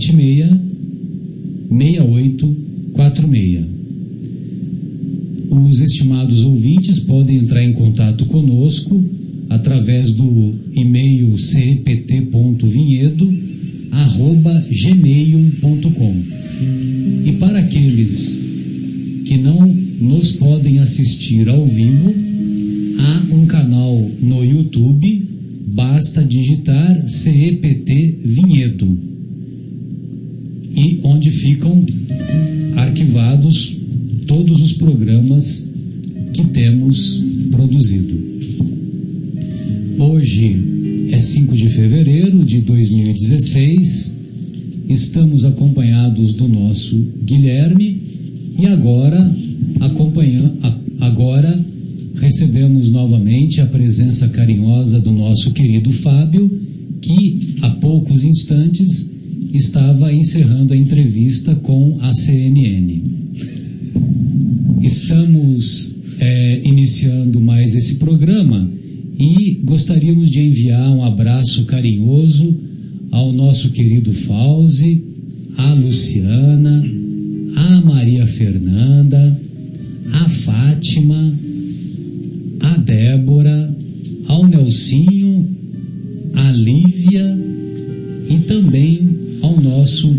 3876 6846. 2016, estamos acompanhados do nosso Guilherme e agora, acompanhando, agora recebemos novamente a presença carinhosa do nosso querido Fábio, que há poucos instantes estava encerrando a entrevista com a CNN. Estamos é, iniciando mais esse programa e gostaríamos de enviar um abraço carinhoso ao nosso querido Fauzi, à Luciana, à Maria Fernanda, à Fátima, à Débora, ao Nelsinho, à Lívia e também ao nosso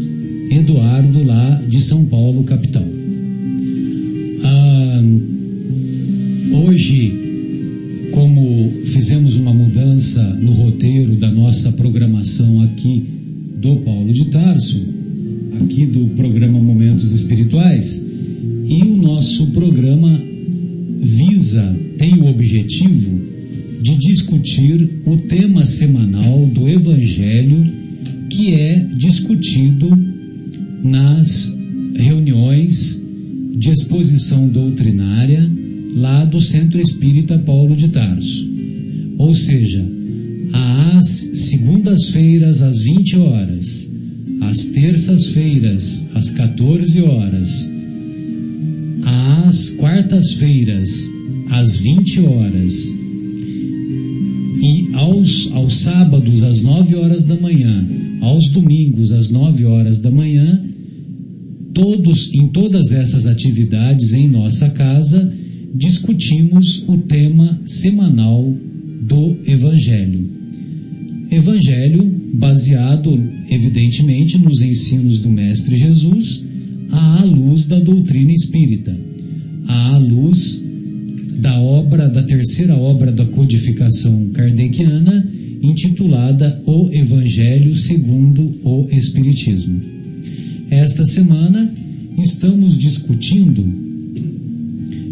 Eduardo lá de São Paulo, capital. Ah, hoje, fizemos uma mudança no roteiro da nossa programação aqui do Paulo de Tarso, aqui do programa Momentos Espirituais, e o nosso programa visa, tem o objetivo de discutir o tema semanal do Evangelho que é discutido nas reuniões de exposição doutrinária lá do Centro Espírita Paulo de Tarso. Ou seja, às segundas-feiras às 20 horas, às terças-feiras às 14 horas, às quartas-feiras às 20 horas. E aos, aos sábados às 9 horas da manhã, aos domingos às 9 horas da manhã, todos em todas essas atividades em nossa casa discutimos o tema semanal do Evangelho. Evangelho baseado, evidentemente, nos ensinos do Mestre Jesus, à luz da doutrina espírita, à luz da obra, da terceira obra da codificação kardeciana, intitulada O Evangelho segundo o Espiritismo. Esta semana estamos discutindo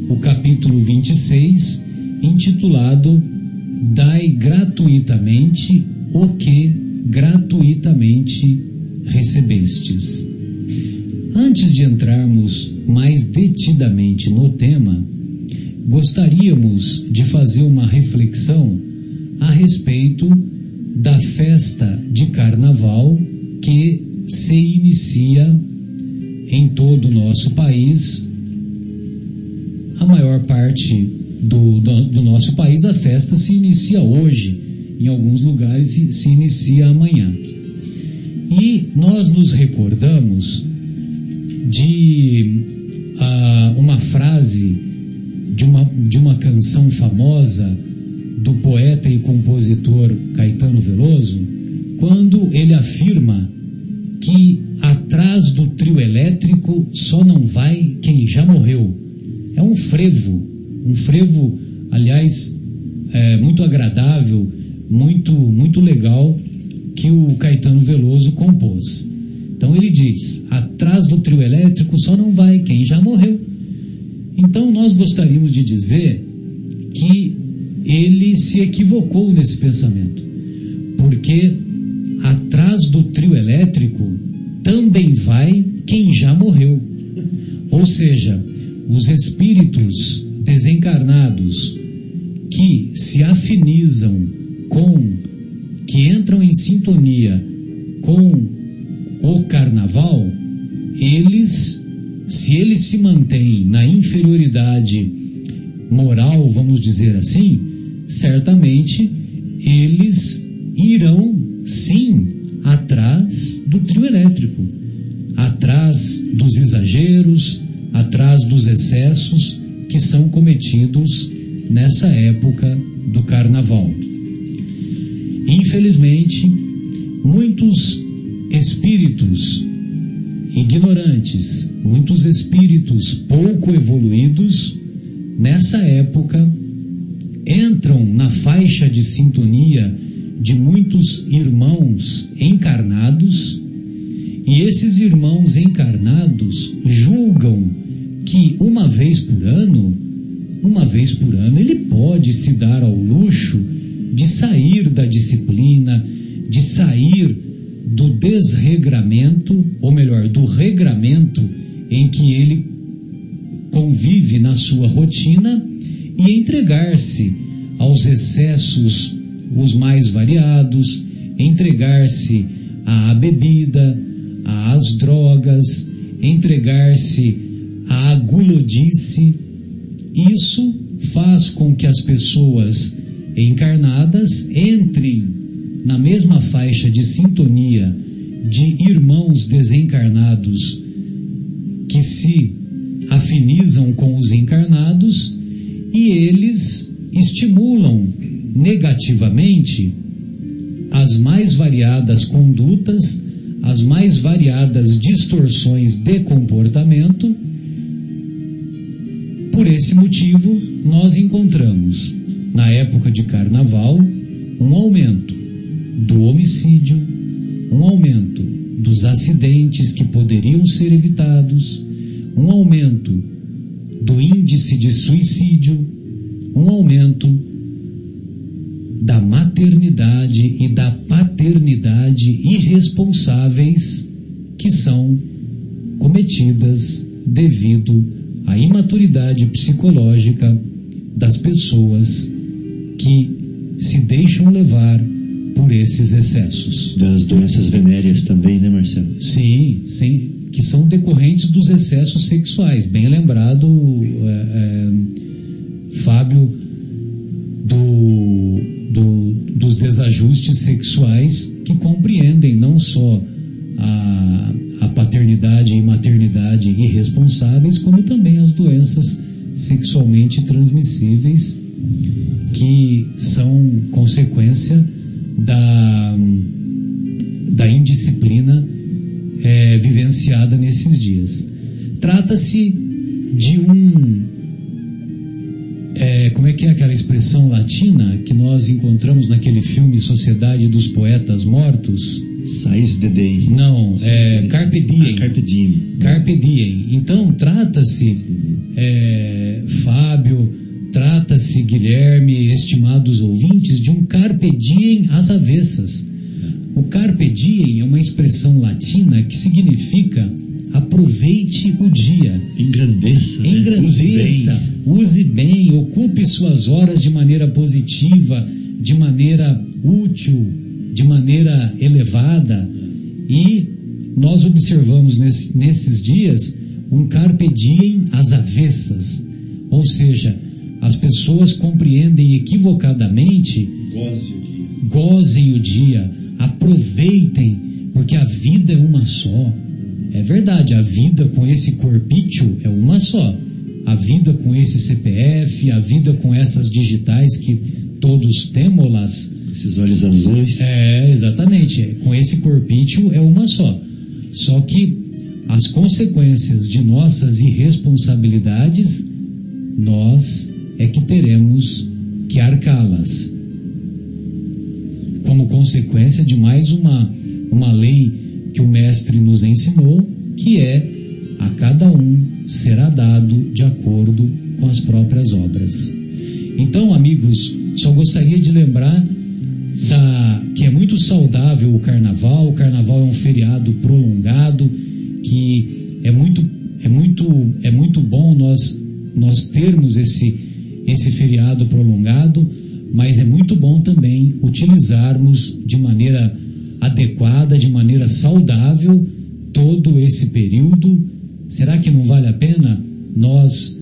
o capítulo 26, intitulado Dai gratuitamente o que gratuitamente recebestes. Antes de entrarmos mais detidamente no tema, gostaríamos de fazer uma reflexão a respeito da festa de carnaval que se inicia em todo o nosso país. A maior parte do, do, do, nosso país, a festa se inicia hoje, em alguns lugares se, se inicia amanhã. E nós nos recordamos de uh, uma frase de uma, de uma canção famosa do poeta e compositor Caetano Veloso, quando ele afirma que atrás do trio elétrico só não vai quem já morreu. É um frevo, um frevo, aliás, é, muito agradável, muito, muito legal que o Caetano Veloso compôs. Então ele diz: atrás do trio elétrico só não vai quem já morreu. Então nós gostaríamos de dizer que ele se equivocou nesse pensamento, porque atrás do trio elétrico também vai quem já morreu. Ou seja, os espíritos desencarnados que se afinizam com, que entram em sintonia com o carnaval, eles, se eles se mantêm na inferioridade moral, vamos dizer assim, certamente eles irão sim atrás do trio elétrico, atrás dos exageros, atrás dos excessos que são cometidos nessa época do carnaval. Infelizmente, muitos espíritos ignorantes, muitos espíritos pouco evoluídos, nessa época entram na faixa de sintonia de muitos irmãos encarnados, e esses irmãos encarnados julgam que uma vez por ano, uma vez por ano, ele pode se dar ao luxo de sair da disciplina, de sair do desregramento, ou melhor, do regramento em que ele convive na sua rotina e entregar-se aos excessos os mais variados, entregar-se à bebida, às drogas, entregar-se à gulodice. Isso faz com que as pessoas encarnadas entrem na mesma faixa de sintonia de irmãos desencarnados que se afinizam com os encarnados e eles estimulam negativamente as mais variadas condutas, as mais variadas distorções de comportamento. Por esse motivo, nós encontramos, na época de carnaval, um aumento do homicídio, um aumento dos acidentes que poderiam ser evitados, um aumento do índice de suicídio, um aumento da maternidade e da paternidade irresponsáveis que são cometidas devido à imaturidade psicológica das pessoas que se deixam levar por esses excessos. Das doenças venéreas também, né, Marcelo? Sim, sim que são decorrentes dos excessos sexuais. Bem lembrado, é, é, Fábio, do, do, dos desajustes sexuais que compreendem não só a, a paternidade e maternidade irresponsáveis, como também as doenças sexualmente transmissíveis que são consequência da, da indisciplina é, vivenciada nesses dias. Trata-se de um. É, como é que é aquela expressão latina que nós encontramos naquele filme Sociedade dos Poetas Mortos? Sais de day. Não, é Carpe Diem. Ah, carpe Diem. Carpe Diem. Então, trata-se, é, Fábio, trata-se, Guilherme, estimados ouvintes, de um Carpe Diem às avessas O carpe diem é uma expressão latina que significa aproveite o dia. Engrandeça. né? Engrandeça, use bem, ocupe suas horas de maneira positiva, de maneira útil, de maneira elevada. E nós observamos nesse- nesses dias um carpe diem às avessas, ou seja, as pessoas compreendem equivocadamente Goze o dia. gozem o dia, aproveitem, porque a vida é uma só. É verdade, a vida com esse corpício é uma só. A vida com esse CPF, a vida com essas digitais que todos temos-las, Esses olhos azuis. é, exatamente. Com esse corpício é uma só. Só que as consequências de nossas irresponsabilidades, nós é que teremos que arcá-las. Como consequência de mais uma, uma lei que o Mestre nos ensinou, que é a cada um será dado de acordo com as próprias obras. Então, amigos, só gostaria de lembrar da, que é muito saudável o carnaval. O carnaval é um feriado prolongado que é muito é muito é muito bom nós nós termos esse esse feriado prolongado, mas é muito bom também utilizarmos de maneira adequada, de maneira saudável todo esse período. Será que não vale a pena nós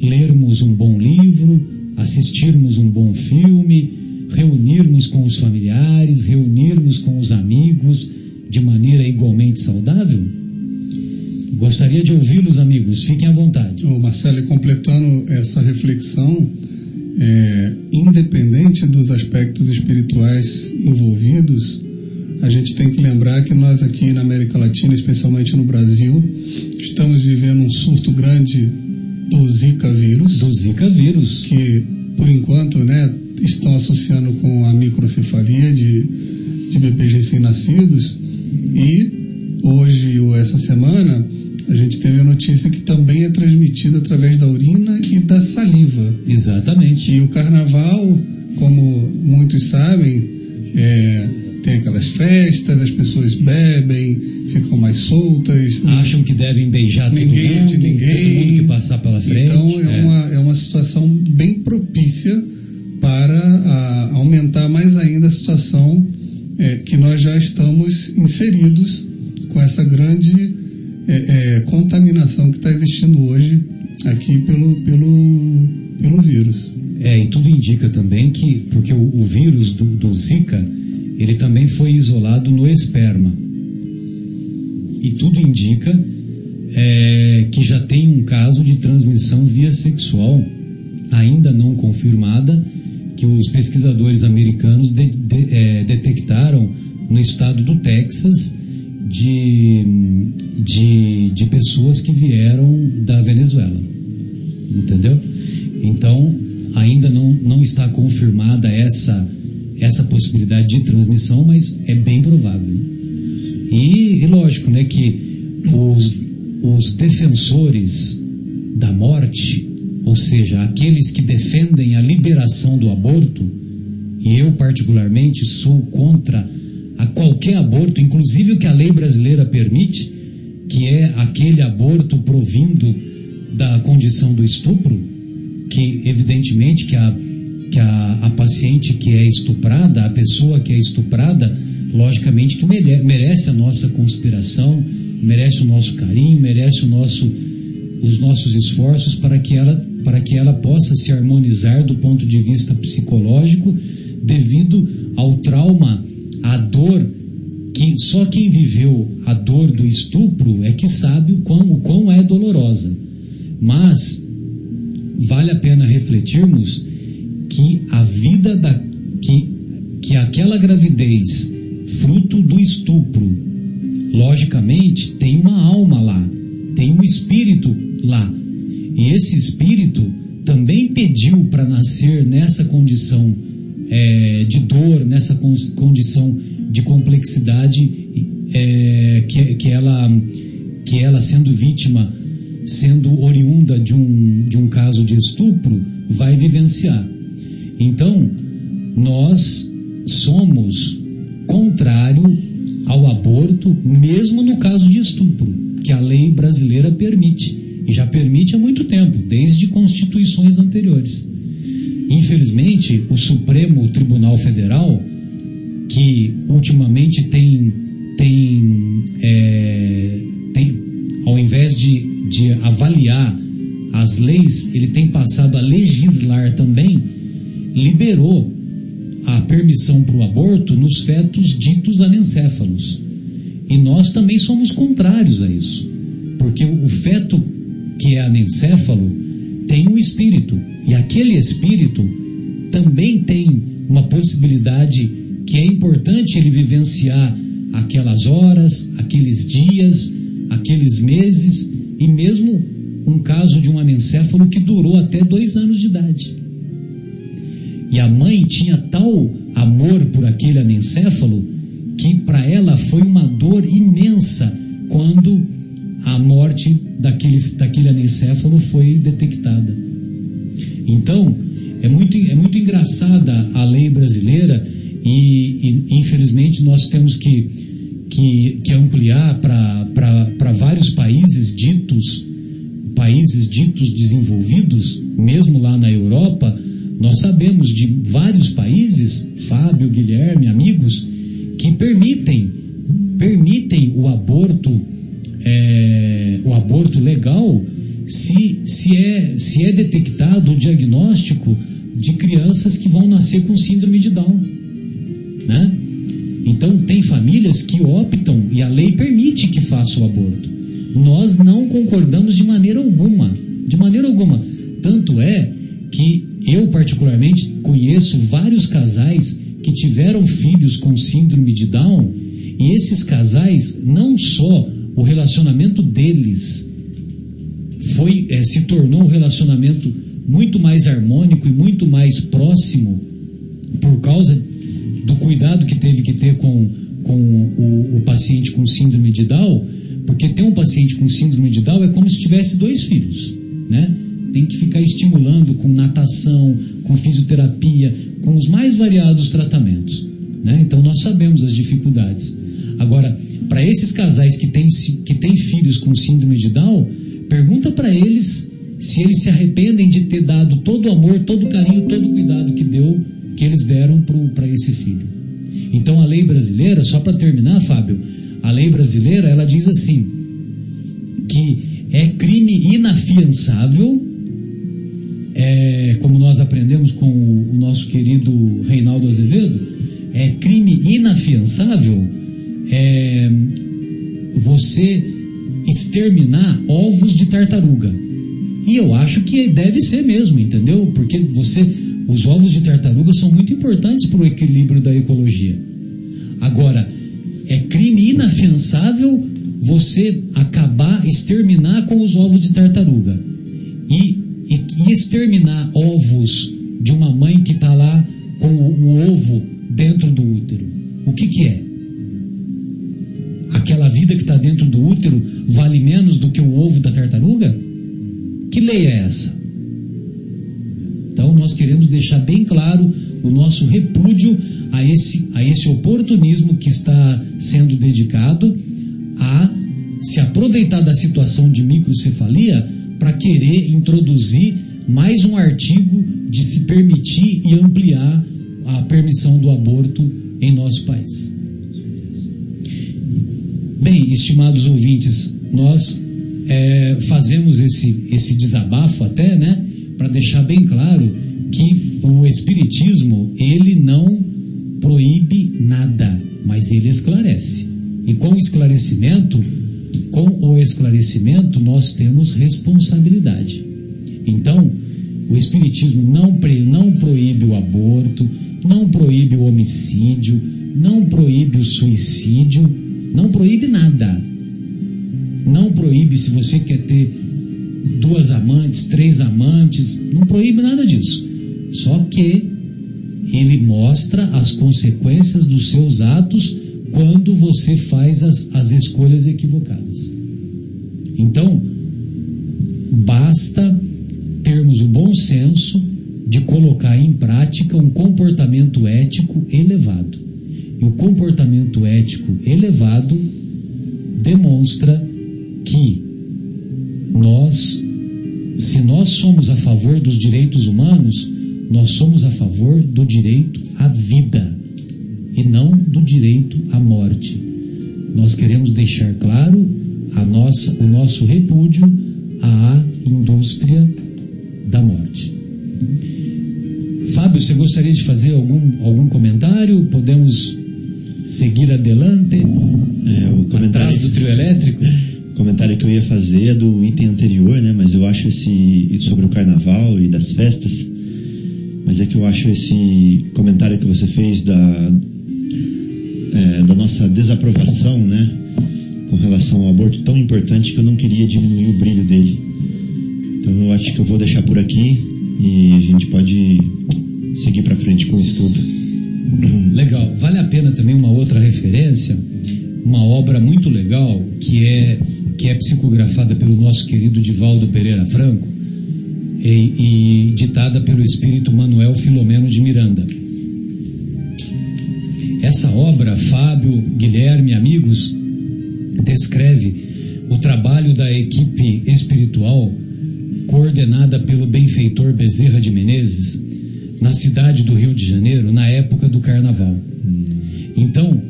lermos um bom livro, assistirmos um bom filme, reunirmos com os familiares, reunirmos com os amigos de maneira igualmente saudável? Gostaria de ouvi-los, amigos. Fiquem à vontade. Ô, Marcelo, completando essa reflexão, é, independente dos aspectos espirituais envolvidos, a gente tem que lembrar que nós aqui na América Latina, especialmente no Brasil, estamos vivendo um surto grande do Zika vírus, Do Zika vírus. que por enquanto né, estão associando com a microcefalia de, de bebês recém-nascidos. E hoje ou essa semana a gente teve a notícia que também é transmitido através da urina e da saliva. Exatamente. E o carnaval, como muitos sabem, é, tem aquelas festas, as pessoas bebem, ficam mais soltas. Acham que devem beijar todo Ninguém mundo, de ninguém. todo mundo que passar pela frente. Então é, É. Uma, é uma situação bem propícia para a- aumentar mais ainda a situação é, que nós já estamos inseridos com essa grande é, é, contaminação que está existindo hoje aqui pelo, pelo, pelo vírus. É, e tudo indica também que, porque o, o vírus do, do Zika, ele também foi isolado no esperma. E tudo indica é, que já tem um caso de transmissão via sexual, ainda não confirmada, que os pesquisadores americanos de- de- é, detectaram no estado do Texas de, de, de pessoas que vieram da Venezuela entendeu? Então, ainda não, não está confirmada essa, essa possibilidade de transmissão, mas é bem provável. E, e lógico, né, que os, os defensores da morte, ou seja, aqueles que defendem a liberação do aborto, e eu particularmente sou contra a qualquer aborto, inclusive o que a lei brasileira permite, que é aquele aborto provindo da condição do estupro, que evidentemente que a, que a, a paciente que é estuprada, a pessoa que é estuprada, logicamente que mere- merece a nossa consideração, merece o nosso carinho, merece o nosso, os nossos esforços para que ela para que ela possa se harmonizar do ponto de vista psicológico devido ao trauma, à dor que só quem viveu a dor do estupro é que sabe o quão, o quão é dolorosa. Mas vale a pena refletirmos que a vida da que, que aquela gravidez fruto do estupro, logicamente tem uma alma lá, tem um espírito lá. E esse espírito também pediu para nascer nessa condição é, de dor, nessa con- condição de complexidade é, que, que, ela, que ela sendo vítima, sendo oriunda de um, de um caso de estupro, vai vivenciar. Então, nós somos contrário ao aborto, mesmo no caso de estupro, que a lei brasileira permite. E já permite há muito tempo, desde constituições anteriores. Infelizmente, o Supremo Tribunal Federal, que ultimamente tem, tem, é, tem ao invés de, de avaliar as leis, ele tem passado a legislar também, liberou a permissão para o aborto nos fetos ditos anencéfalos. E nós também somos contrários a isso, porque o feto que é anencéfalo tem um espírito, e aquele espírito também tem uma possibilidade que é importante ele vivenciar aquelas horas, aqueles dias, aqueles meses e mesmo um caso de um anencéfalo que durou até dois anos de idade. E a mãe tinha tal amor por aquele anencéfalo que para ela foi uma dor imensa quando a morte daquele, daquele anencéfalo foi detectada. Então, é muito, é muito engraçada a lei brasileira e, e infelizmente nós temos que, que, que ampliar para vários países ditos países ditos desenvolvidos, mesmo lá na Europa, nós sabemos de vários países, Fábio, Guilherme, amigos, que permitem permitem o aborto é, o aborto legal se, se, é, se é detectado o diagnóstico de crianças que vão nascer com síndrome de Down. Né? Então, tem famílias que optam, e a lei permite que faça o aborto. Nós não concordamos de maneira alguma. De maneira alguma. Tanto é que eu, particularmente, conheço vários casais que tiveram filhos com síndrome de Down, e esses casais, não só o relacionamento deles foi é, se tornou um relacionamento muito mais harmônico e muito mais próximo por causa do cuidado que teve que ter com, com o, o paciente com síndrome de Down, porque ter um paciente com síndrome de Down é como se tivesse dois filhos, né? Tem que ficar estimulando com natação, com fisioterapia, com os mais variados tratamentos, né? Então nós sabemos as dificuldades. Agora, para esses casais que têm, que têm filhos com síndrome de Down, pergunta para eles se eles se arrependem de ter dado todo o amor, todo o carinho, todo o cuidado que deu, que eles deram para esse filho. Então a lei brasileira, só para terminar, Fábio, a lei brasileira ela diz assim que é crime inafiançável, é, como nós aprendemos com o nosso querido Reinaldo Azevedo, é crime inafiançável é, você exterminar ovos de tartaruga. E eu acho que deve ser mesmo, entendeu? Porque você, os ovos de tartaruga são muito importantes para o equilíbrio da ecologia. Agora, é crime inafiançável você acabar, exterminar com os ovos de tartaruga. E, e, e exterminar ovos de uma mãe que está lá com o, o, ovo dentro do útero. O que, que é? Aquela vida que está dentro do útero vale menos do que o ovo da tartaruga? Que lei é essa? Então nós queremos deixar bem claro o nosso repúdio a esse, a esse oportunismo que está sendo dedicado a se aproveitar da situação de microcefalia para querer introduzir mais um artigo de se permitir e ampliar a permissão do aborto em nosso país. Bem, estimados ouvintes, nós é, fazemos esse, esse desabafo até, né, para deixar bem claro que o Espiritismo, ele não proíbe nada, mas ele esclarece. E com o esclarecimento, com o esclarecimento, nós temos responsabilidade. Então, o Espiritismo não, não proíbe o aborto, não proíbe o homicídio, não proíbe o suicídio, não proíbe nada. Não proíbe se você quer ter duas amantes, três amantes, não proíbe nada disso. Só que ele mostra as consequências dos seus atos quando você faz as, as escolhas equivocadas. Então, basta termos o bom senso de colocar em prática um comportamento ético elevado. E o comportamento ético elevado demonstra que nós, se nós somos a favor dos direitos humanos, nós somos a favor do direito à vida e não do direito à morte. Nós queremos deixar claro a nossa, o nosso repúdio à indústria da morte. Fábio, você gostaria de fazer algum, algum comentário? Podemos seguir adelante? É, o comentário, Atrás do trio elétrico? o comentário que eu ia fazer é do item anterior, né? Mas eu acho esse sobre o carnaval e das festas. Mas é que eu acho esse comentário que você fez da é, da nossa desaprovação, né? Com relação ao aborto tão importante que eu não queria diminuir o brilho dele. Então eu acho que eu vou deixar por aqui e a gente pode seguir para frente com o estudo. Legal. Vale a pena também uma outra referência, uma obra muito legal que é que é psicografada pelo nosso querido Divaldo Pereira Franco e, e ditada pelo espírito Manuel Filomeno de Miranda. Essa obra, Fábio, Guilherme, amigos, descreve o trabalho da equipe espiritual coordenada pelo benfeitor Bezerra de Menezes na cidade do Rio de Janeiro na época do carnaval. Então,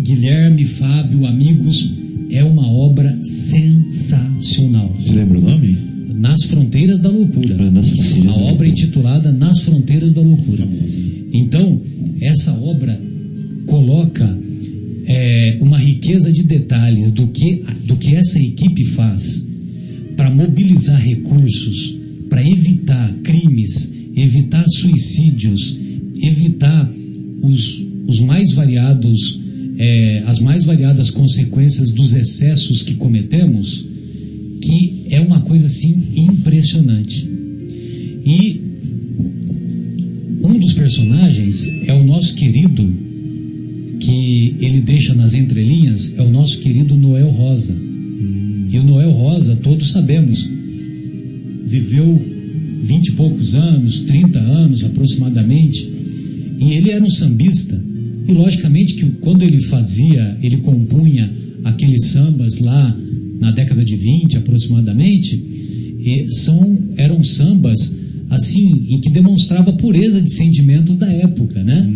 Guilherme, Fábio, amigos, é uma obra sensacional. Você lembra o nome? Nas Fronteiras da Loucura. Ah, Nas Fronteiras A obra intitulada Nas Fronteiras da Loucura. Então, essa obra coloca é, uma riqueza de detalhes do que, do que essa equipe faz para mobilizar recursos, para evitar crimes, evitar suicídios, evitar os, os mais variados, é, as mais variadas consequências dos excessos que cometemos, que é uma coisa assim impressionante. E um dos personagens é o nosso querido, que ele deixa nas entrelinhas, é o nosso querido Noel Rosa. E o Noel Rosa, todos sabemos, viveu vinte e poucos anos, 30 anos aproximadamente, e ele era um sambista. E logicamente que quando ele fazia, ele compunha aqueles sambas lá na década de 20 aproximadamente, e são, eram sambas assim em que demonstrava a pureza de sentimentos da época, né?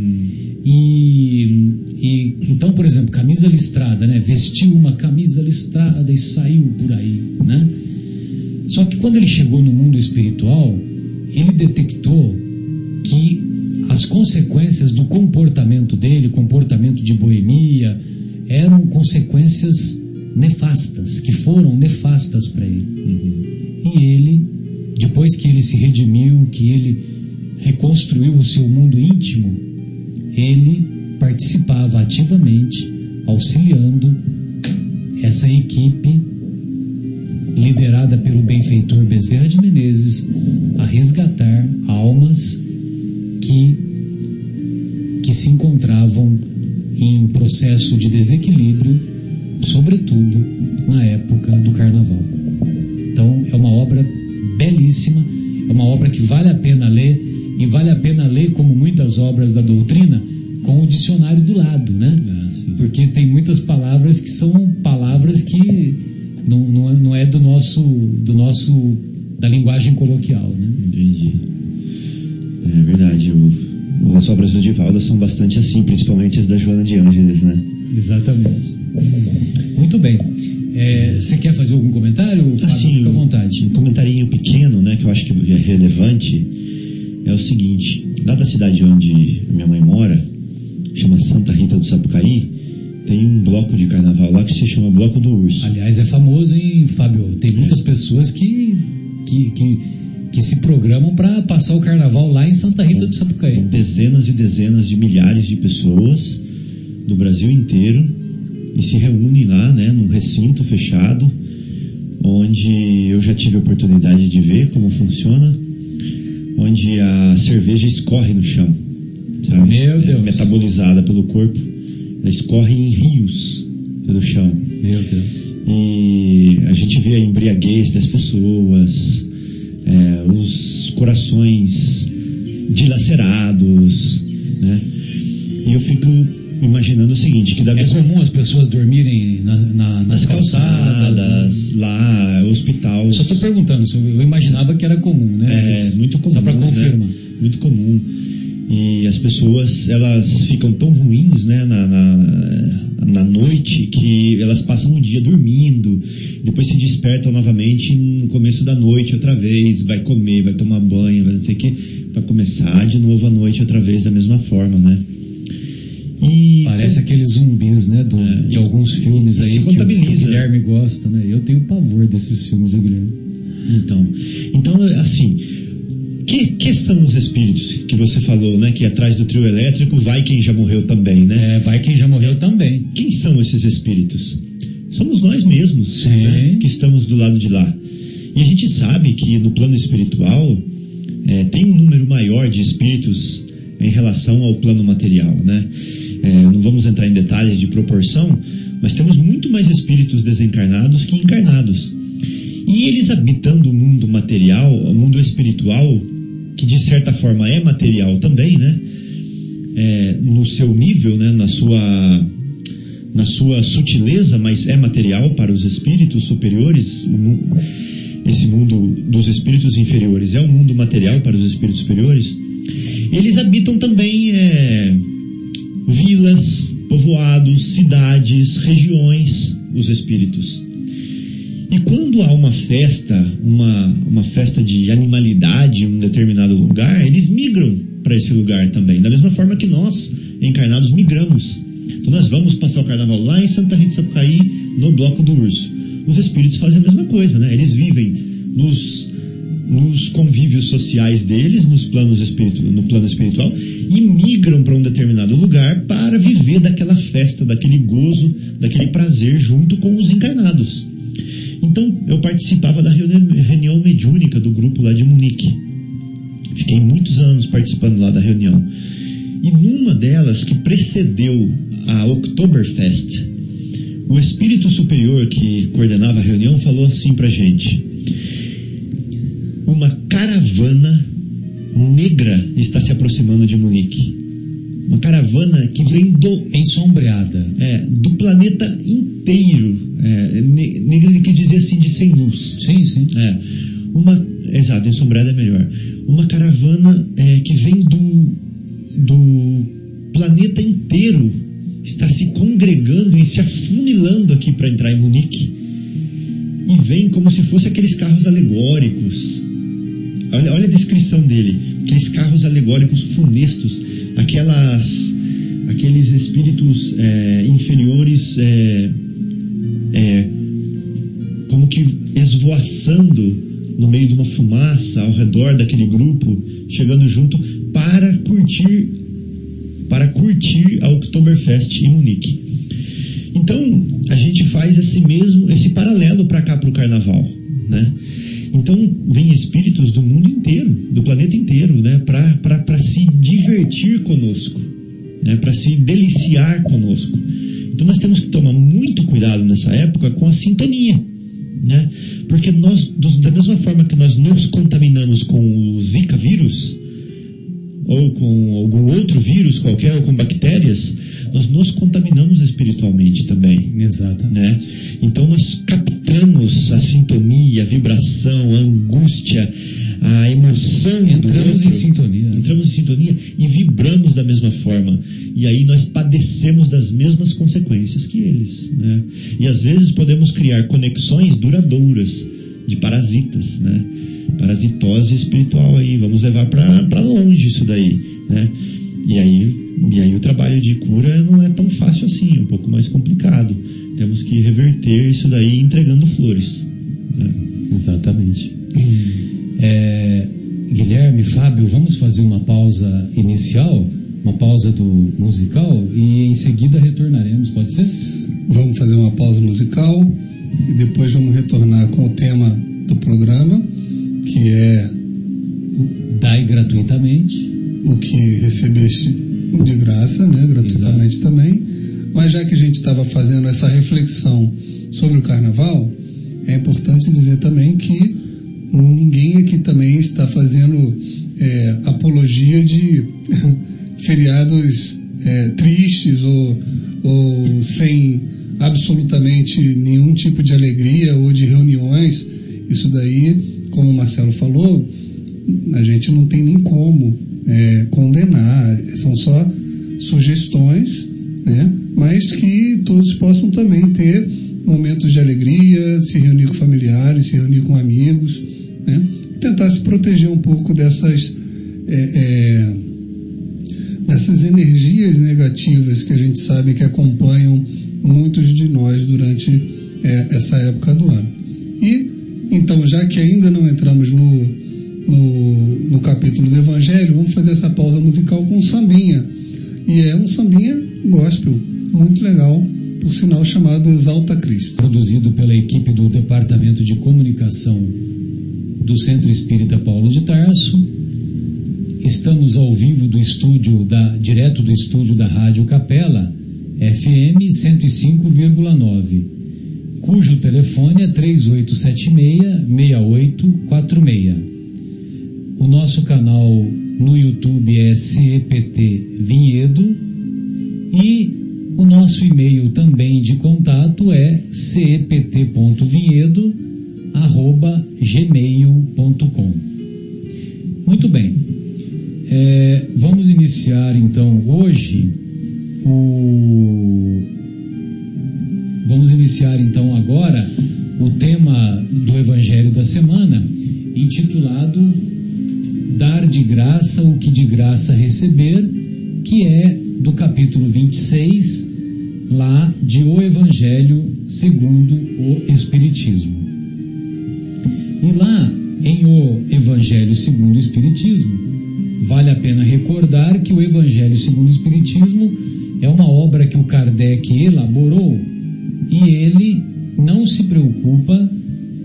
E, e então, por exemplo, camisa listrada, né? Vestiu uma camisa listrada e saiu por aí, né? Só que quando ele chegou no mundo espiritual, ele detectou que as consequências do comportamento dele, comportamento de boemia, eram consequências nefastas, que foram nefastas para ele. E ele, depois que ele se redimiu, que ele reconstruiu o seu mundo íntimo, ele participava ativamente, auxiliando essa equipe liderada pelo benfeitor Bezerra de Menezes a resgatar almas que que se encontravam em processo de desequilíbrio, sobretudo na época do carnaval. Então é uma obra belíssima, é uma obra que vale a pena ler e vale a pena ler como muitas obras da doutrina com o dicionário do lado, né? Ah. Porque tem muitas palavras que são palavras que não, não, é, não é do nosso do nosso da linguagem coloquial, né? Entendi. É verdade. O, as obras do Divaldo são bastante assim, principalmente as da Joana de Ângeles, né? Exatamente. Muito bem. É, Você quer fazer algum comentário, Fábio? Assim, Fica à vontade. Um comentarinho pequeno, né, que eu acho que é relevante, é o seguinte: lá da cidade onde minha mãe mora, chama Santa Rita do Sapucaí, tem um bloco de carnaval lá que se chama Bloco do Urso. Aliás, é famoso, hein, Fábio? Tem muitas pessoas que, que, que, que se programam para passar o carnaval lá em Santa Rita do Sapucaí. Dezenas e dezenas de milhares de pessoas do Brasil inteiro e se reúnem lá, né, num recinto fechado, onde eu já tive a oportunidade de ver como funciona, onde a cerveja escorre no chão, sabe? Meu É Deus. metabolizada pelo corpo, ela escorre em rios pelo chão. Meu Deus. E a gente vê a embriaguez das pessoas, é, os corações dilacerados, né? E eu fico imaginando o seguinte, que da É mesma comum as pessoas dormirem na, na, nas nas calçadas. né? calçadas, lá, hospital. Só estou perguntando, eu imaginava que era comum, né? É, Mas muito comum. Só para né? confirmar. Muito comum. E as pessoas, elas ficam tão ruins, né, na, na, na noite, que elas passam o dia dormindo, depois se despertam novamente no começo da noite outra vez, vai comer, vai tomar banho, vai não sei o que, para começar de novo a noite outra vez da mesma forma, né? E Parece aqueles zumbis, né? do- É. de alguns filmes aí que o, que o. Guilherme gosta, né? Eu tenho pavor desses filmes, Guilherme? Então, então assim, que, que são os espíritos que você falou, né? Que atrás do trio elétrico vai quem já morreu também, né? É, vai quem já morreu também. Quem são esses espíritos? Somos nós mesmos né, que estamos do lado de lá. E a gente sabe que no plano espiritual é, tem um número maior de espíritos em relação ao plano material, né? É, não vamos entrar em detalhes de proporção, mas temos muito mais espíritos desencarnados que encarnados. E eles habitando o mundo material, o mundo espiritual, que de certa forma é material também, né? É, no seu nível, né? na sua na sua sutileza, mas é material para os espíritos superiores. Esse mundo dos espíritos inferiores é um mundo material para os espíritos superiores. Eles habitam também é, vilas, povoados, cidades, regiões, os espíritos. E quando há uma festa, uma, uma festa de animalidade em um determinado lugar, eles migram para esse lugar também. Da mesma forma que nós, encarnados, migramos. Então nós vamos passar o carnaval lá em Santa Rita de Sapucaí, no Bloco do Urso. Os espíritos fazem a mesma coisa, né? Eles vivem nos, nos convívios sociais deles, nos planos espiritu, no plano espiritual, e migram para um determinado lugar para viver daquela festa, daquele gozo, daquele prazer junto com os encarnados. Então, eu participava da reuni- reunião mediúnica do grupo lá de Munique. Fiquei muitos anos participando lá da reunião. E numa delas, que precedeu a Oktoberfest, o espírito superior que coordenava a reunião falou assim pra gente: Uma caravana negra está se aproximando de Munique. Uma caravana que vem do Ensombreada. é, do planeta inteiro. É, ne- negra ele quer dizer assim de sem luz. Sim, sim. É, uma, exato, ensombrada é melhor. Uma caravana é, que vem do, do planeta inteiro está se congregando e se afunilando aqui para entrar em Munique. E vem como se fosse aqueles carros alegóricos. Olha, olha a descrição dele. Aqueles carros alegóricos funestos, aquelas, aqueles espíritos é, inferiores é, é, como que esvoaçando no meio de uma fumaça ao redor daquele grupo, chegando junto para curtir para curtir a Oktoberfest em Munique. Então, a gente faz esse mesmo, esse paralelo para cá para o carnaval, né? Então, vem espíritos do mundo inteiro, do planeta inteiro, né, para se divertir conosco, né, para se deliciar conosco. Então, nós temos que tomar muito cuidado nessa época com a sintonia, né? Porque nós, da mesma forma que nós nos contaminamos com o Zika vírus, ou com algum outro vírus qualquer, ou com bactérias, nós nos contaminamos espiritualmente também Exatamente. né? Então nós captamos a sintonia, a vibração, a angústia, a emoção Entramos em sintonia. Entramos em sintonia e vibramos da mesma forma. E aí nós padecemos das mesmas consequências que eles, né? E às vezes podemos criar conexões duradouras de parasitas, né? Parasitose espiritual aí, vamos levar para longe isso daí, né? E aí, e aí o trabalho de cura não é tão fácil assim, é um pouco mais complicado. Temos que reverter isso daí entregando flores. né? Exatamente. É, Guilherme, Fábio, vamos fazer uma pausa inicial, uma pausa do musical e em seguida retornaremos, pode ser? Vamos fazer uma pausa musical e depois vamos retornar com o tema do programa, que é Dai gratuitamente. o que recebeste de graça, né, gratuitamente também. Mas já que a gente estava fazendo essa reflexão sobre o carnaval, é importante dizer também que ninguém aqui também está fazendo é, apologia de feriados é, tristes ou, ou sem absolutamente nenhum tipo de alegria ou de reuniões. Isso daí, como o Marcelo falou, a gente não tem nem como é, condenar, são só sugestões, né? mas que todos possam também ter momentos de alegria, se reunir com familiares, se reunir com amigos, né? tentar se proteger um pouco dessas, é, é, dessas energias negativas que a gente sabe que acompanham muitos de nós durante é, essa época do ano. E, então, já que ainda não entramos no, no, no capítulo do Evangelho, vamos fazer essa pausa musical com um sambinha. E é um sambinha gospel, muito legal, por sinal chamado Exalta Cristo. Produzido pela equipe do Departamento de Comunicação do Centro Espírita Paulo de Tarso. Estamos ao vivo do estúdio, da, direto do estúdio da Rádio Capela, FM 105,9, cujo telefone é 3876-6846. O nosso canal no YouTube é CEPT Vinhedo e o nosso e-mail também de contato é cept.vinhedo@gmail.com. Muito bem. É, vamos iniciar então hoje o vamos iniciar então agora o tema do Evangelho da semana, intitulado Dar de graça o que de graça receber, que é do capítulo 26, lá de O Evangelho segundo o Espiritismo. E lá em O Evangelho segundo o Espiritismo, vale a pena recordar que o Evangelho segundo o Espiritismo é uma obra que o Kardec elaborou e ele não se preocupa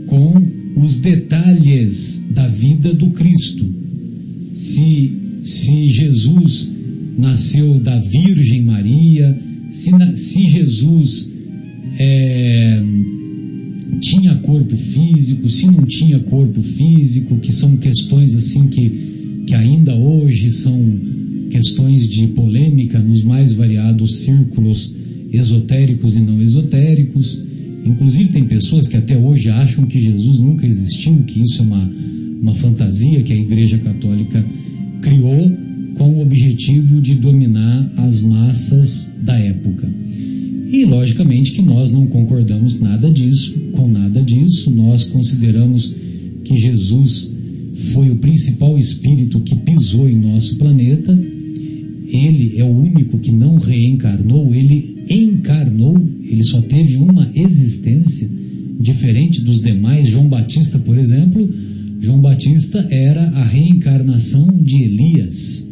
com os detalhes da vida do Cristo. Se, se Jesus nasceu da Virgem Maria, se, se Jesus é, tinha corpo físico, se não tinha corpo físico, que são questões assim que, que ainda hoje são questões de polêmica nos mais variados círculos esotéricos e não esotéricos. Inclusive tem pessoas que até hoje acham que Jesus nunca existiu, que isso é uma, uma fantasia que a Igreja Católica criou com o objetivo de dominar as massas da época. E logicamente que nós não concordamos nada disso, com nada disso. Nós consideramos que Jesus foi o principal espírito que pisou em nosso planeta. Ele é o único que não reencarnou, ele encarnou, ele só teve uma existência diferente dos demais. João Batista, por exemplo, João Batista era a reencarnação de Elias.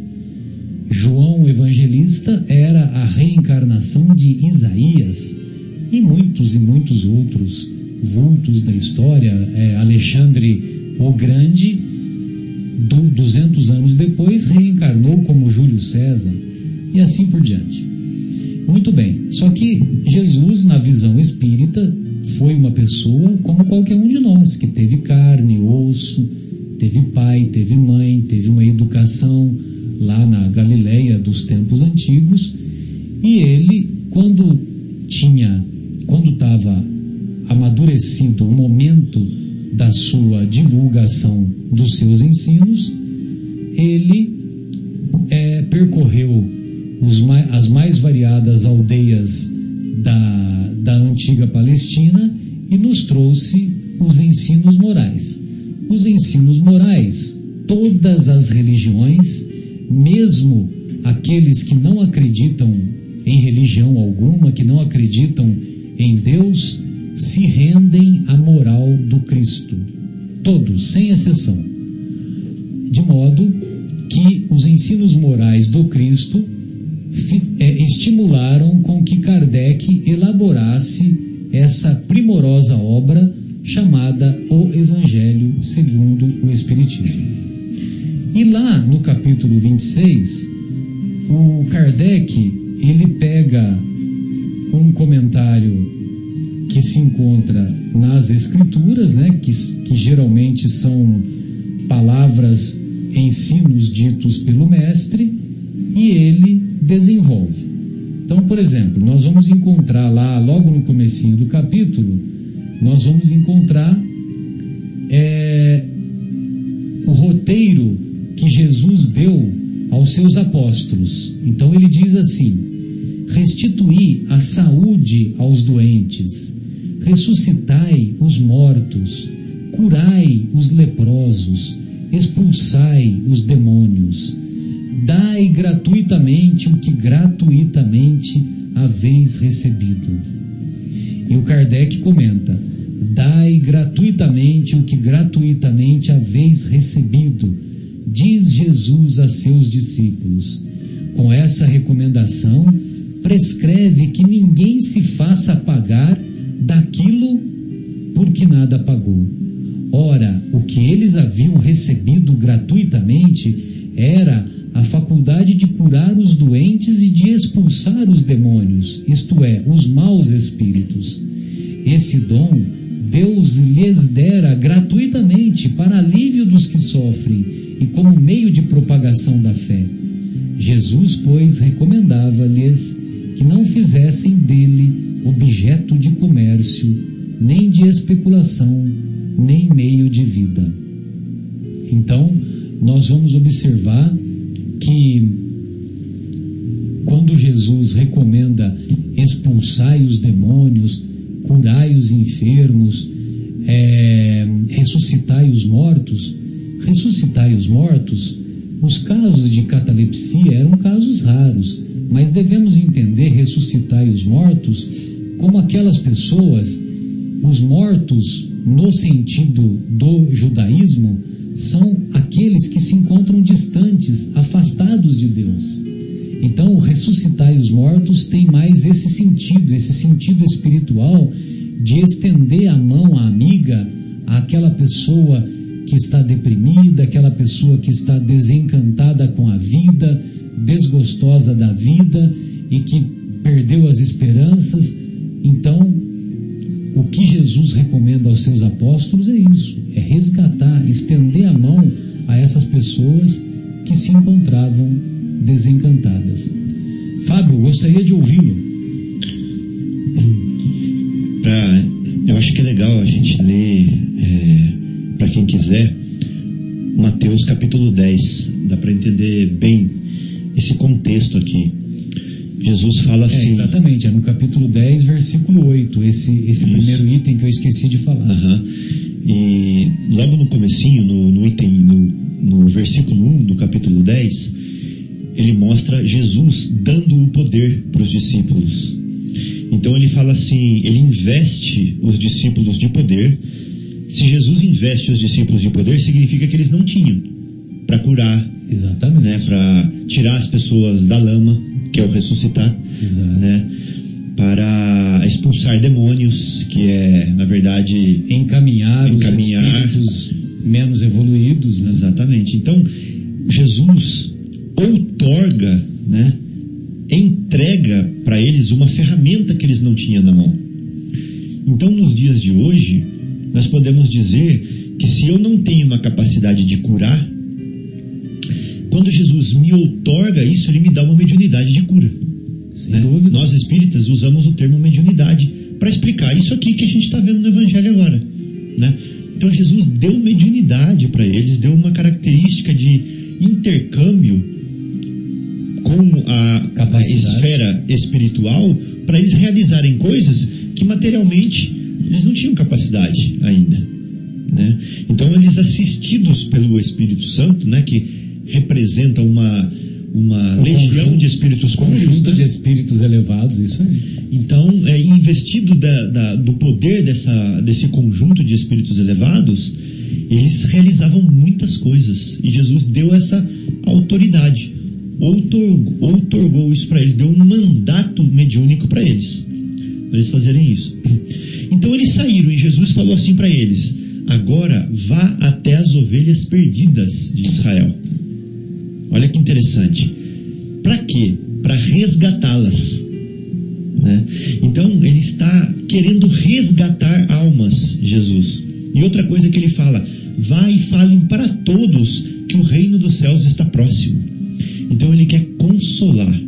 João Evangelista era a reencarnação de Isaías e muitos e muitos outros vultos da história. É, Alexandre o Grande, 200 anos depois, reencarnou como Júlio César e assim por diante. Muito bem, só que Jesus, na visão espírita, foi uma pessoa como qualquer um de nós, que teve carne, osso, teve pai, teve mãe, teve uma educação lá na Galileia dos tempos antigos, e ele, quando tinha, quando estava amadurecido o momento da sua divulgação dos seus ensinos, ele é, percorreu os, as mais variadas aldeias da, da antiga Palestina e nos trouxe os ensinos morais. Os ensinos morais, todas as religiões mesmo aqueles que não acreditam em religião alguma, que não acreditam em Deus, se rendem à moral do Cristo. Todos, sem exceção. De modo que os ensinos morais do Cristo é, estimularam com que Kardec elaborasse essa primorosa obra chamada O Evangelho segundo o Espiritismo. E lá no capítulo 26, o Kardec ele pega um comentário que se encontra nas escrituras, né, que, que geralmente são palavras, ensinos ditos pelo mestre, e ele desenvolve. Então, por exemplo, nós vamos encontrar lá, logo no comecinho do capítulo, nós vamos encontrar é, o roteiro que Jesus deu aos seus apóstolos. Então ele diz assim: restituí a saúde aos doentes, ressuscitai os mortos, curai os leprosos, expulsai os demônios, dai gratuitamente o que gratuitamente haveis recebido. E o Kardec comenta: dai gratuitamente o que gratuitamente haveis recebido, diz Jesus a seus discípulos. Com essa recomendação, prescreve que ninguém se faça pagar daquilo por que nada pagou. Ora, o que eles haviam recebido gratuitamente era a faculdade de curar os doentes e de expulsar os demônios, isto é, os maus espíritos. Esse dom Deus lhes dera gratuitamente para alívio dos que sofrem e como meio de propagação da fé. Jesus, pois, recomendava-lhes que não fizessem dele objeto de comércio, nem de especulação, nem meio de vida. Então, nós vamos observar que quando Jesus recomenda expulsai os demônios, curai os enfermos, é, ressuscitai os mortos, ressuscitai os mortos, os casos de catalepsia eram casos raros, mas devemos entender ressuscitai os mortos como aquelas pessoas, os mortos no sentido do judaísmo, são aqueles que se encontram distantes, afastados de Deus. Então, ressuscitar os mortos tem mais esse sentido, esse sentido espiritual de estender a mão à amiga, àquela pessoa que está deprimida, aquela pessoa que está desencantada com a vida, desgostosa da vida e que perdeu as esperanças. Então, o que Jesus recomenda aos seus apóstolos é isso: é resgatar, estender a mão a essas pessoas que se encontravam desencantadas. Fábio, gostaria de ouvi-lo. Eu acho que é legal a gente ler, é, para quem quiser, Mateus capítulo 10. Dá para entender bem esse contexto aqui. Jesus fala assim. É, exatamente, é no capítulo 10, versículo 8, esse, esse primeiro item que eu esqueci de falar. Uhum. E logo no comecinho, no, no item, no, no versículo 1 do capítulo 10, ele mostra Jesus dando o poder para os discípulos. Então ele fala assim: ele investe os discípulos de poder. Se Jesus investe os discípulos de poder, significa que eles não tinham para curar, Exatamente. né, para tirar as pessoas da lama, que é o ressuscitar, Exato. né, para expulsar demônios, que é na verdade Encaminhar, Encaminhar. os espíritos menos evoluídos, né? Exatamente. Então, Jesus outorga, né, entrega para eles uma ferramenta que eles não tinham na mão. Então, nos dias de hoje, nós podemos dizer que se eu não tenho uma capacidade de curar, quando Jesus me outorga isso, ele me dá uma mediunidade de cura. Né? Nós espíritas usamos o termo mediunidade para explicar isso aqui que a gente está vendo no Evangelho agora. Né? Então Jesus deu mediunidade para eles, deu uma característica de intercâmbio com a, a esfera espiritual para eles realizarem coisas que materialmente eles não tinham capacidade ainda. Né? Então eles assistidos pelo Espírito Santo, né, que representa uma uma Um legião de espíritos puros, Conjunto né? de espíritos elevados, isso aí. Então, é, investido da- da- do poder dessa, desse conjunto de espíritos elevados, eles realizavam muitas coisas. E Jesus deu essa autoridade, outorgou, outorgou isso para eles, deu um mandato mediúnico para eles, para eles fazerem isso. Então eles saíram e Jesus falou assim para eles: agora vá até as ovelhas perdidas de Israel. Olha que interessante. Para quê? Para resgatá-las. né? Então ele está querendo resgatar almas, Jesus. E outra coisa que ele fala: vá e falem para todos que o reino dos céus está próximo. Então ele quer consolar,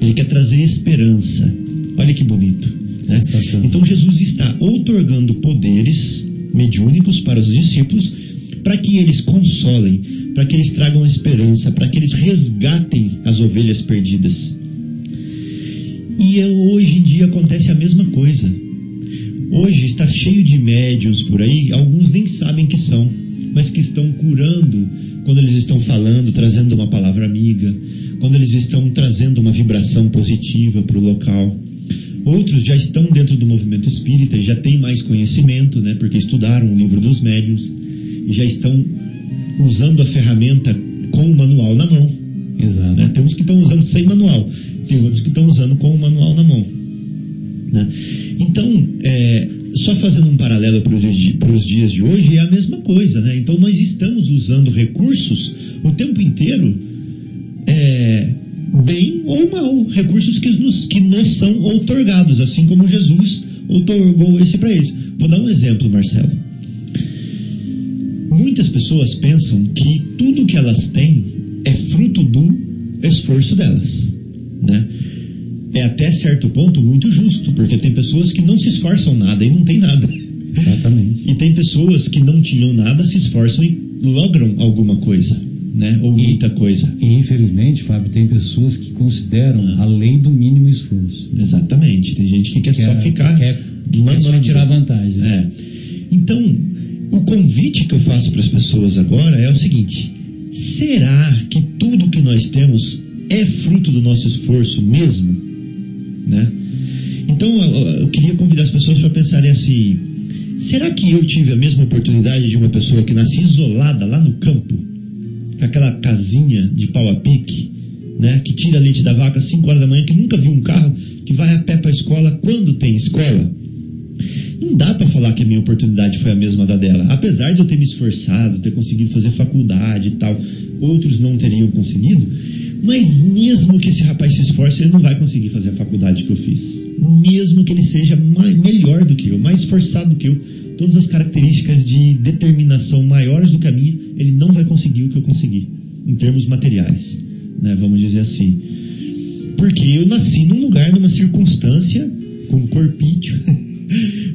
ele quer trazer esperança. Olha que bonito. Né? Então Jesus está outorgando poderes mediúnicos para os discípulos para que eles consolem, para que eles tragam esperança, para que eles resgatem as ovelhas perdidas. E é, hoje em dia acontece a mesma coisa. Hoje está cheio de médiums por aí, alguns nem sabem que são, mas que estão curando quando eles estão falando, trazendo uma palavra amiga, quando eles estão trazendo uma vibração positiva para o local. Outros já estão dentro do movimento espírita e já têm mais conhecimento, né, porque estudaram o livro dos médiuns e já estão usando a ferramenta com o manual na mão. Exato. Né? Tem uns que estão usando sem manual, tem outros que estão usando com o manual na mão. Né? Então, é, só fazendo um paralelo para os dias de hoje, é a mesma coisa. Né? Então, nós estamos usando recursos o tempo inteiro, é, bem ou mal, recursos que nos, que nos são outorgados, assim como Jesus outorgou esse para eles. Vou dar um exemplo, Marcelo. Muitas pessoas pensam que tudo que elas têm é fruto do esforço delas, né? É até certo ponto muito justo, porque tem pessoas que não se esforçam nada e não tem nada. Exatamente. E tem pessoas que não tinham nada, se esforçam e logram alguma coisa, né? Ou E- muita coisa. E infelizmente, Fábio, tem pessoas que consideram a lei do mínimo esforço. Exatamente. Tem gente que quer Quer- só ficar quer- quer só tirar vantagem. É. Então, o convite que eu faço para as pessoas agora é o seguinte: será que tudo que nós temos é fruto do nosso esforço mesmo? Né? Então, eu, eu queria convidar as pessoas para pensarem assim: será que eu tive a mesma oportunidade de uma pessoa que nasce isolada lá no campo, com aquela casinha de pau a pique, né, que tira leite da vaca às 5 horas da manhã, que nunca viu um carro, que vai a pé para a escola quando tem escola? Não dá para falar que a minha oportunidade foi a mesma da dela. Apesar de eu ter me esforçado, ter conseguido fazer faculdade e tal, outros não teriam conseguido. Mas mesmo que esse rapaz se esforce, ele não vai conseguir fazer a faculdade que eu fiz. Mesmo que ele seja mais, melhor do que eu, mais esforçado do que eu, todas as características de determinação maiores do que a minha, ele não vai conseguir o que eu consegui, em termos materiais, né? vamos dizer assim. Porque eu nasci num lugar, numa circunstância, com um corpício.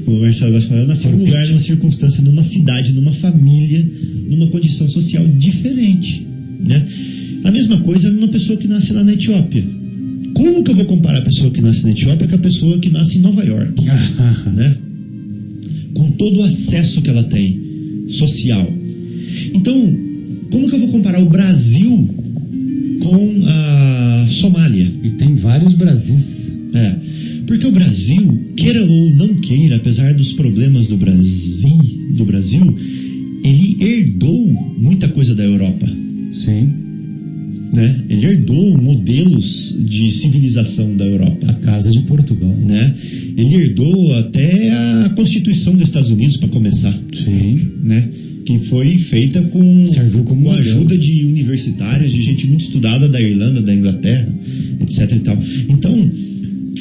O Marcelo vai falar, eu nasci num lugar, numa circunstância, numa cidade, numa família, numa condição social diferente. Né? A mesma coisa numa pessoa que nasce lá na Etiópia. Como que eu vou comparar a pessoa que nasce na Etiópia com a pessoa que nasce em Nova York? né? Com todo o acesso que ela tem social. Então, como que eu vou comparar o Brasil com a Somália? E tem vários Brasis. É, porque o Brasil, queira ou não queira, apesar dos problemas do Brasil, do Brasil, ele herdou muita coisa da Europa, Sim. Né? Ele herdou modelos de civilização da Europa, A Casa de Portugal. né? Ele herdou até a Constituição dos Estados Unidos para começar, Sim. né? Que foi feita com, Serviu como com a ajuda de universitários, de gente muito estudada da Irlanda, da Inglaterra, etc. E tal. Então,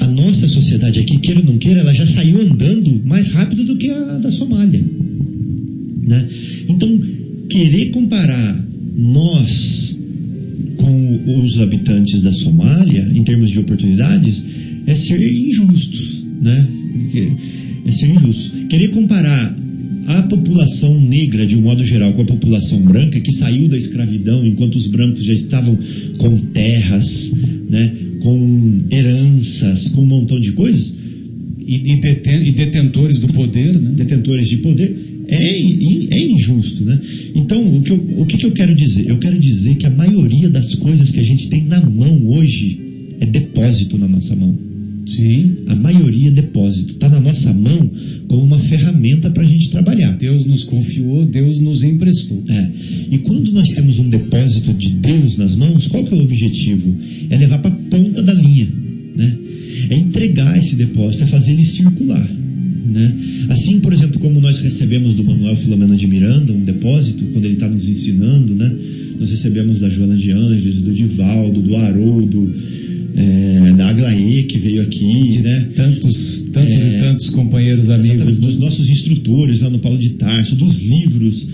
a nossa sociedade aqui, queira ou não queira, ela já saiu andando mais rápido do que a da Somália. Né? Então, querer comparar nós com os habitantes da Somália, em termos de oportunidades, é ser injusto. Né? É ser injusto. Querer comparar a população negra, de um modo geral, com a população branca, que saiu da escravidão enquanto os brancos já estavam com terras, né? com heranças, com um montão de coisas, E, e deten- e detentores do poder, né? detentores de poder, é, in- é injusto, né? Então, o, que eu, o que, que eu quero dizer? Eu quero dizer que a maioria das coisas que a gente tem na mão hoje é depósito na nossa mão. Sim. A maioria é depósito. Está na nossa mão como uma ferramenta para a gente trabalhar. Deus nos confiou, Deus nos emprestou. É. E quando nós temos um depósito de Deus nas mãos, qual que é o objetivo? É levar para a ponta da linha, né? É entregar esse depósito, é fazer ele circular, né? Assim, por exemplo, como nós recebemos do Manuel Filomeno de Miranda um depósito, quando ele está nos ensinando, né? Nós recebemos da Joana de Ângeles, do Divaldo, do Haroldo, é, da Aglaê, que veio aqui, né? Tantos, tantos É. e tantos companheiros amigos. Dos né? nossos instrutores lá no Paulo de Tarso, dos livros.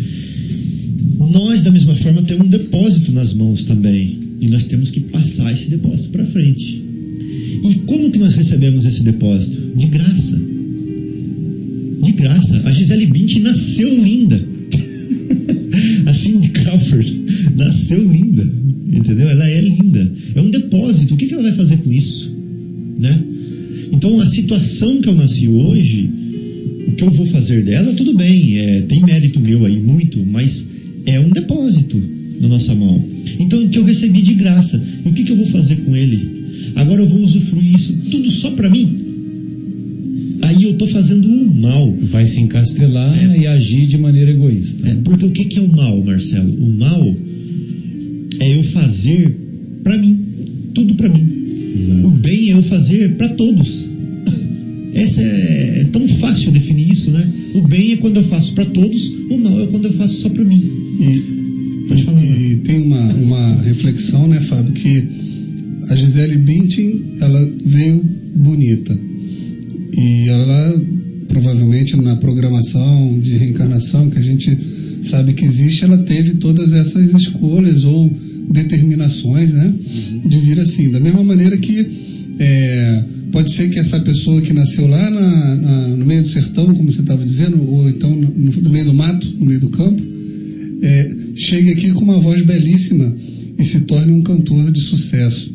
Nós, da mesma forma, temos um depósito nas mãos também. E nós temos que passar esse depósito para frente. E como que nós recebemos esse depósito? De graça. Graça. A Gisele Bündchen nasceu linda. a Cindy Crawford nasceu linda. Entendeu? Ela é linda. É um depósito. O que, que ela vai fazer com isso? Né? Então, a situação que eu nasci hoje, o que eu vou fazer dela, tudo bem, é, tem mérito meu aí, muito, mas é um depósito na nossa mão. Então, que eu recebi de graça. O que, que eu vou fazer com ele? Agora eu vou usufruir isso tudo só para mim? Aí eu estou fazendo o mal. Vai se encastelar É. e agir de maneira egoísta. É, porque o que, que é o mal, Marcelo? O mal é eu fazer para mim, tudo para mim. O Exato. bem é eu fazer para todos. Essa é, é tão fácil definir isso, né? O bem é quando eu faço para todos, o mal é quando eu faço só para mim. E, Pode falar, e, e tem uma, uma reflexão, né, Fábio, que a Gisele Bündchen, ela veio bonita. E ela, provavelmente, na programação de reencarnação que a gente sabe que existe, ela teve todas essas escolhas ou determinações, né, de vir assim. Da mesma maneira que é, pode ser que essa pessoa que nasceu lá na- na- no meio do sertão, como você estava dizendo, ou então no, no meio do mato, no meio do campo, é, chegue aqui com uma voz belíssima e se torne um cantor de sucesso.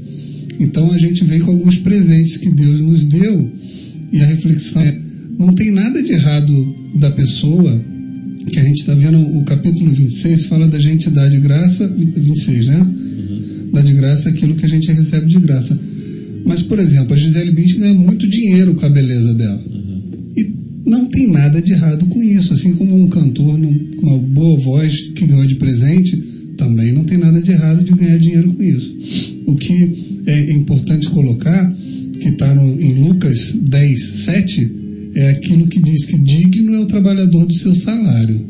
Então a gente vem com alguns presentes que Deus nos deu e a reflexão é: não tem nada de errado da pessoa, que a gente está vendo o capítulo 26 fala da gente dar de graça, 26, né? Dar de graça aquilo que a gente recebe de graça. Mas, por exemplo, a Gisele Bündchen ganha muito dinheiro com a beleza dela. E não tem nada de errado com isso. Assim como um cantor não- com uma boa voz que ganhou de presente, também não tem nada de errado de ganhar dinheiro com isso. O que é importante colocar, que está em Lucas 10, 7, é aquilo que diz que digno é o trabalhador do seu salário.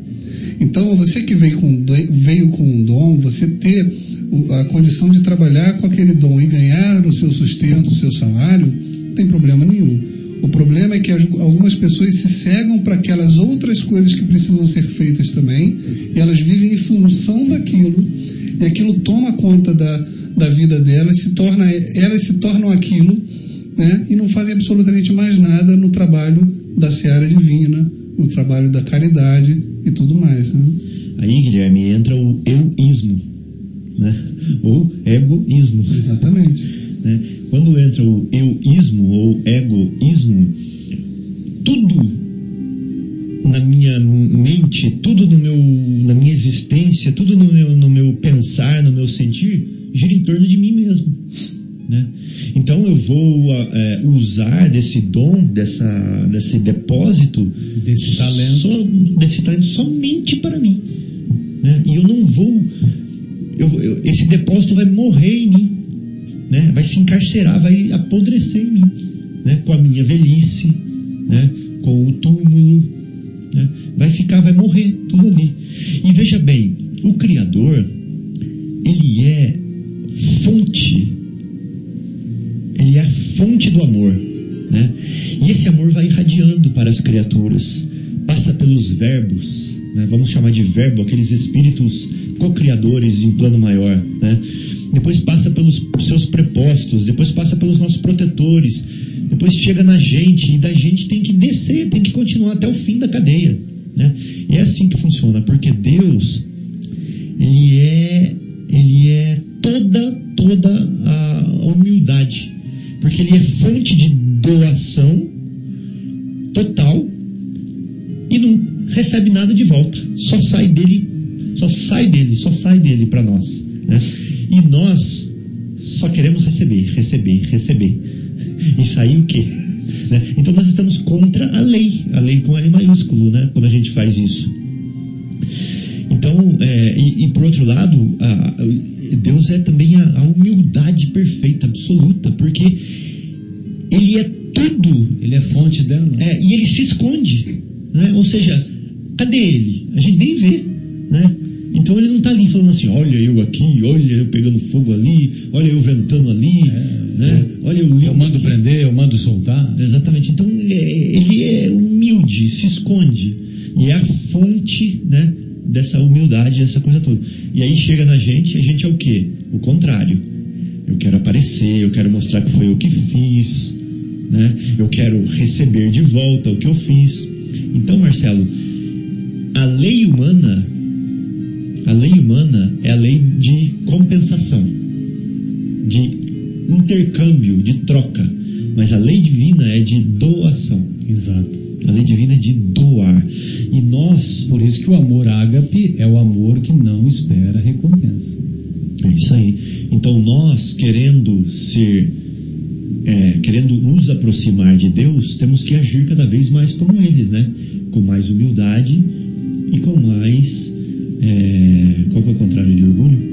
Então, você que veio com, veio com um dom, você ter a condição de trabalhar com aquele dom e ganhar o seu sustento, o seu salário, não tem problema nenhum. O problema é que as- algumas pessoas se cegam para aquelas outras coisas que precisam ser feitas também, e elas vivem em função daquilo, e aquilo toma conta da, da vida delas, se torna, elas se tornam aquilo, né, e não fazem absolutamente mais nada no trabalho da seara divina, no trabalho da caridade e tudo mais. Né? Aí, Guilherme, entra o euísmo, né? ou egoísmo. Exatamente. né? Quando entra o euísmo ou egoísmo, tudo na minha mente, tudo no meu, na minha existência, tudo no meu, no meu pensar, no meu sentir, gira em torno de mim mesmo. Né? Então eu vou ah, eh, usar desse dom, dessa, desse depósito, Desse talento. só- desse talento somente para mim. Né? E eu não vou. eu- eu- esse depósito vai morrer em mim. Né? Vai se encarcerar, vai apodrecer em mim. Né? Com a minha velhice, né? com o túmulo. Né? Vai ficar, vai morrer tudo ali. E veja bem, o Criador, ele é fonte ele é a fonte do amor. Né? E esse amor vai irradiando para as criaturas, passa pelos verbos, né? vamos chamar de verbo, aqueles espíritos co-criadores em plano maior. Né? Depois passa pelos seus prepostos, depois passa pelos nossos protetores, depois chega na gente, e da gente tem que descer, tem que continuar até o fim da cadeia. Né? E é assim que funciona, porque Deus, ele é, ele é toda, toda a humildade. Porque ele é fonte de doação total e não recebe nada de volta. Só sai dele, só sai dele, só sai dele para nós. Né? E nós só queremos receber, receber, receber. E sair o quê? Né? Então nós estamos contra a lei, a lei com L maiúsculo, né? quando a gente faz isso. Então, é, e, e por outro lado, a- Deus é também a, a humildade perfeita, absoluta, porque Ele é tudo Ele é fonte dela. é, e Ele se esconde. Né? Ou seja, cadê Ele? A gente nem vê. Né? Então Ele não está ali falando assim: olha eu aqui, olha eu pegando fogo ali, olha eu ventando ali, né? olha eu Eu mando prender, eu mando soltar. Exatamente. Então ele é, ele é humilde, se esconde. E é a fonte né, dessa humildade, essa coisa toda. E aí chega na gente, a gente é o quê? O contrário. Eu quero aparecer, eu quero mostrar que foi eu que fiz, né? Eu quero receber de volta o que eu fiz. Então, Marcelo, a lei humana, a lei humana é a lei de compensação, de intercâmbio, de troca. Mas a lei divina é de doação. Exato. A lei divina é de doar. E nós. Por isso que o amor ágape é o amor que não espera recompensa. É isso aí. Então nós, querendo ser. É, querendo nos aproximar de Deus, temos que agir cada vez mais como Ele, né? Com mais humildade e com mais. É, qual que é o contrário de orgulho?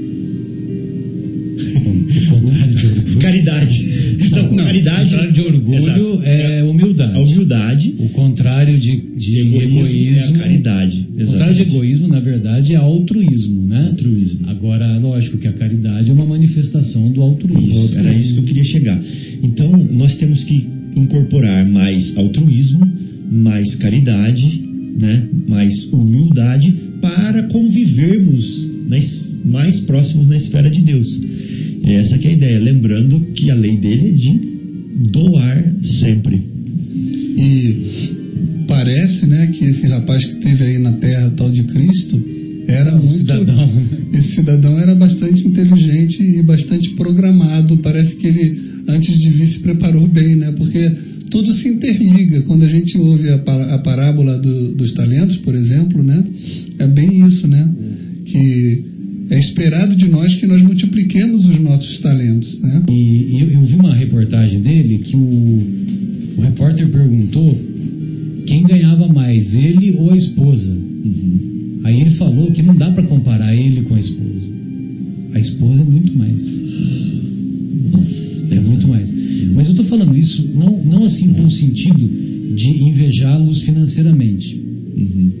Caridade. Não, Não, caridade. O contrário de orgulho Exato. é humildade. A humildade. O contrário de, de egoísmo, é a caridade. O contrário de egoísmo, na verdade, é altruísmo, né? Altruísmo. Agora, lógico que a caridade é uma manifestação do altruísmo. Era isso que eu queria chegar. Então, nós temos que incorporar mais altruísmo, mais caridade, né? mais humildade, para convivermos nas- mais próximos na esfera de Deus. Essa que é a ideia. Lembrando que a lei dele é de doar sempre. E parece, né, que esse rapaz que teve aí na terra tal de Cristo era Um muito cidadão? Esse cidadão era bastante inteligente e bastante programado. Parece que ele antes de vir se preparou bem, né? Porque tudo se interliga. Quando a gente ouve a parábola do- dos talentos, por exemplo, né? É bem isso, né? Que é esperado de nós que nós multipliquemos os nossos talentos, né? E eu, eu vi uma reportagem dele que o, o repórter perguntou quem ganhava mais, ele ou a esposa. Aí ele falou que não dá para comparar ele com a esposa. A esposa é muito mais. Nossa, É muito mais. Mas eu estou falando isso não, não assim com o sentido de invejá-los financeiramente. Uhum.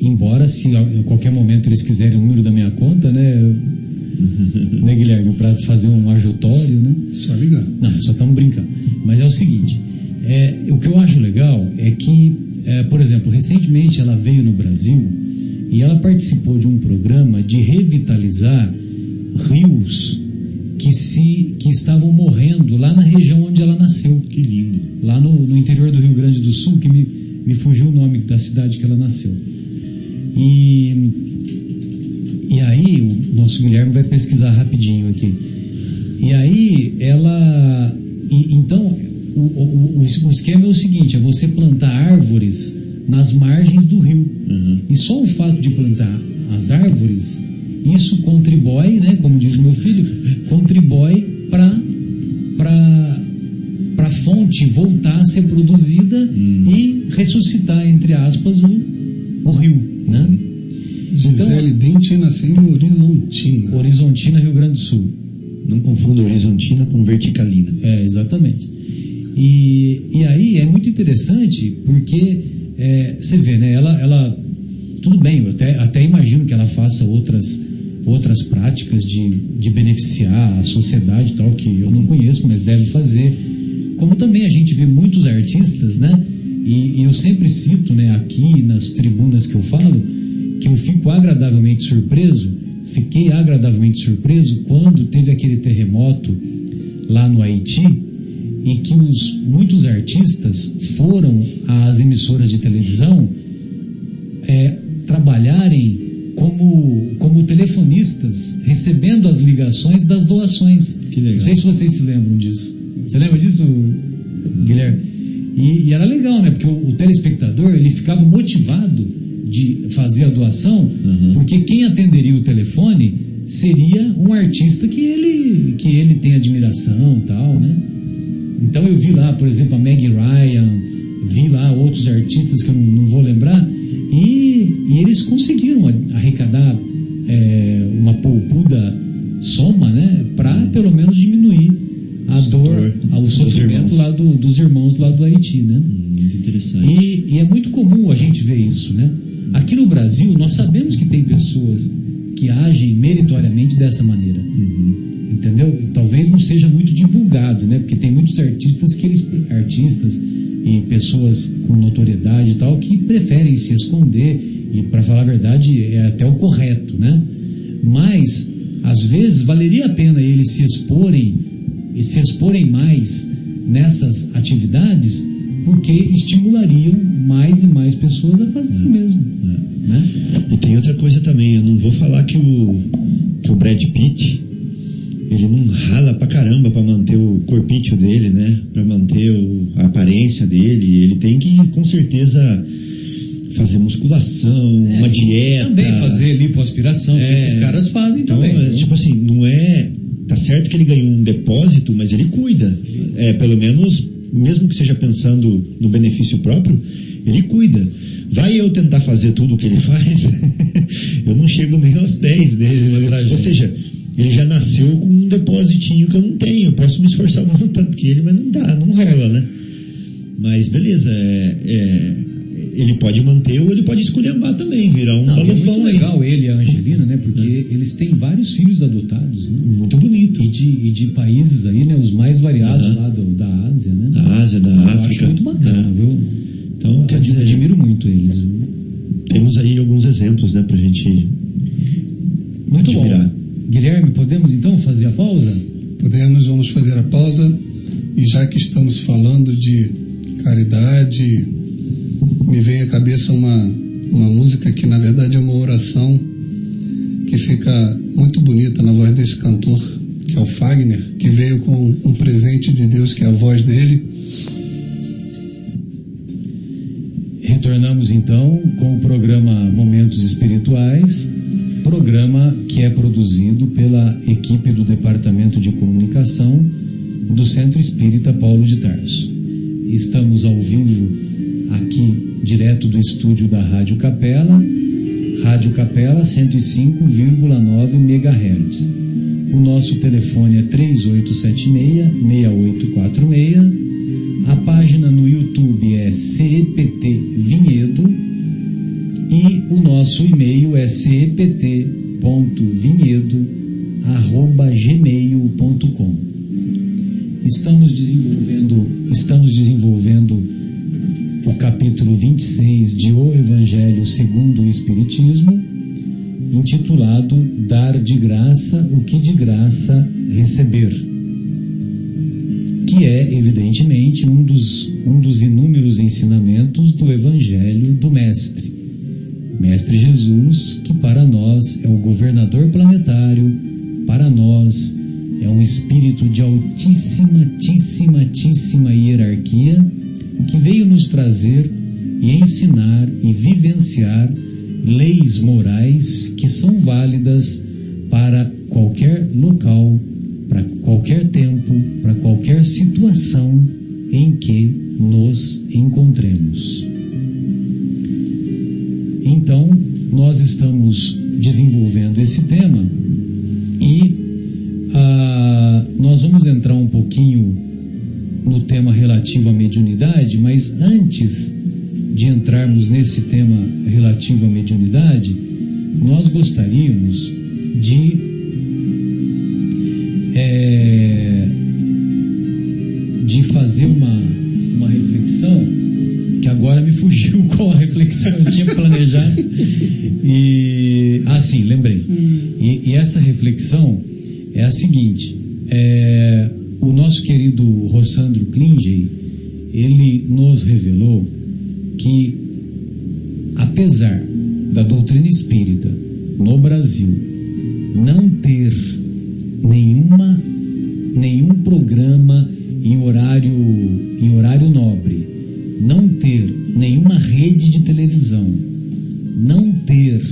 Embora, se a qualquer momento eles quiserem o número da minha conta, né, né Guilherme, para fazer um ajutório, né? Só ligar. Não, só estamos brincando. Mas é o seguinte: é, o que eu acho legal é que, é, por exemplo, recentemente ela veio no Brasil e ela participou de um programa de revitalizar rios que, se, que estavam morrendo lá na região onde ela nasceu, Que lindo. lá no, no interior do Rio Grande do Sul, que me, me fugiu o nome da cidade que ela nasceu. E, e aí, o nosso Guilherme vai pesquisar rapidinho aqui. E aí, ela. e- então, o, o, o, esquema é o seguinte: é você plantar árvores nas margens do rio. Uhum. E só o fato de plantar as árvores, isso contribui, né, como diz meu filho, contribui para para a fonte voltar a ser produzida Hum. e ressuscitar, entre aspas, o, o rio. Né? Gisele Bündchen nasceu em Horizontina. Horizontina, Rio Grande do Sul. Não confunda horizontina com verticalina. É, exatamente. E, e aí é muito interessante porque é, você vê, né? Ela, ela tudo bem, eu até, até imagino que ela faça outras outras práticas de, de beneficiar a sociedade e tal que eu não conheço, mas deve fazer. Como também a gente vê muitos artistas, né? E, e eu sempre cito, né? Aqui nas tribunas que eu falo, que eu fico agradavelmente surpreso. Fiquei agradavelmente surpreso quando teve aquele terremoto lá no Haiti e que os, muitos artistas foram às emissoras de televisão é, trabalharem como, como telefonistas, recebendo as ligações das doações. Não sei se vocês se lembram disso. Você lembra disso, Guilherme? E, e era legal, né? Porque o, o telespectador ele ficava motivado de fazer a doação, Uhum. porque quem atenderia o telefone seria um artista que ele, que ele tem admiração tal, né? Então eu vi lá, por exemplo, a Meg Ryan, vi lá outros artistas que eu não, não vou lembrar, e, e eles conseguiram arrecadar é, uma poupuda soma, né, para pelo menos diminuir a dor, Dor o dos sofrimento lá do- dos irmãos lá do Haiti, né? Hum, Muito interessante. E, e é muito comum a gente ver isso, né? Aqui no Brasil, nós sabemos que tem pessoas que agem meritoriamente dessa maneira. Uhum. Entendeu? Talvez não seja muito divulgado, né? Porque tem muitos artistas que eles artistas e pessoas com notoriedade e tal que preferem se esconder E para falar a verdade, é até o correto, né? Mas às vezes valeria a pena eles se exporem e se exporem mais nessas atividades, porque estimulariam mais e mais pessoas a fazer o mesmo. Né? E tem outra coisa também, eu não vou falar que o, que o Brad Pitt ele não rala pra caramba pra manter o corpício dele, né? Pra manter o, a aparência dele. Ele tem que, com certeza, fazer musculação, É, uma dieta. Também fazer lipoaspiração, É. que esses caras fazem Então, também. é, viu? tipo assim, não é. Tá certo que ele ganhou um depósito, mas ele cuida. É, pelo menos, mesmo que seja pensando no benefício próprio, ele cuida. Vai eu tentar fazer tudo o que ele faz, eu não chego nem aos 10 dele. Tragédia. Ou seja, ele já nasceu com um depositinho que eu não tenho. Eu posso me esforçar o mesmo tanto que ele, mas não dá, não rola, né? Mas beleza, é, é, ele pode manter ou ele pode esculhambar também, virar um Não, e é balofão muito aí. legal ele e a Angelina, né? Porque eles têm vários filhos adotados, né? Muito bonito. E de, e de países aí, né? Os mais variados Aham. lá do- da Ásia, né? Da Ásia, da Eu África. acho muito bacana, né? viu? Então, quer Eu dizer, admiro muito eles. viu? temos aí alguns exemplos, né, pra gente Muito admirar. bom. Guilherme, podemos então fazer a pausa? Podemos, vamos fazer a pausa. E já que estamos falando de caridade, me vem à cabeça uma, uma música que na verdade é uma oração que fica muito bonita na voz desse cantor, que é o Fagner, que veio com um presente de Deus, que é a voz dele. Retornamos então com o programa Momentos Espirituais, programa que é produzido pela equipe do Departamento de Comunicação do Centro Espírita Paulo de Tarso. Estamos ao vivo aqui, direto do estúdio da Rádio Capela, Rádio Capela 105,9 MHz. O nosso telefone é 3876-6846. A página no YouTube é CEPT Vinhedo e o nosso e-mail é cept.vinhedo@gmail.com. Estamos desenvolvendo, estamos desenvolvendo o capítulo 26 de O Evangelho segundo o Espiritismo, intitulado Dar de graça o que de graça receber que é, evidentemente, um dos, um dos inúmeros ensinamentos do Evangelho do Mestre. Mestre Jesus, que para nós é o governador planetário, para nós é um espírito de altíssima, altíssima, altíssima hierarquia, que veio nos trazer e ensinar e vivenciar leis morais que são válidas para qualquer local, para qualquer tempo, para qualquer situação em que nos encontremos. Então, nós estamos desenvolvendo esse tema e ah, nós vamos entrar um pouquinho no tema relativo à mediunidade, mas antes de entrarmos nesse tema relativo à mediunidade, nós gostaríamos de é, de fazer uma, uma reflexão que agora me fugiu qual a reflexão eu tinha planejado. E assim, lembrei. E, e essa reflexão é a seguinte: é, o nosso querido Rossandro Klingey, ele nos revelou que apesar da doutrina espírita no Brasil não ter nenhuma nenhum programa em horário em horário nobre, não ter nenhuma rede de televisão, não ter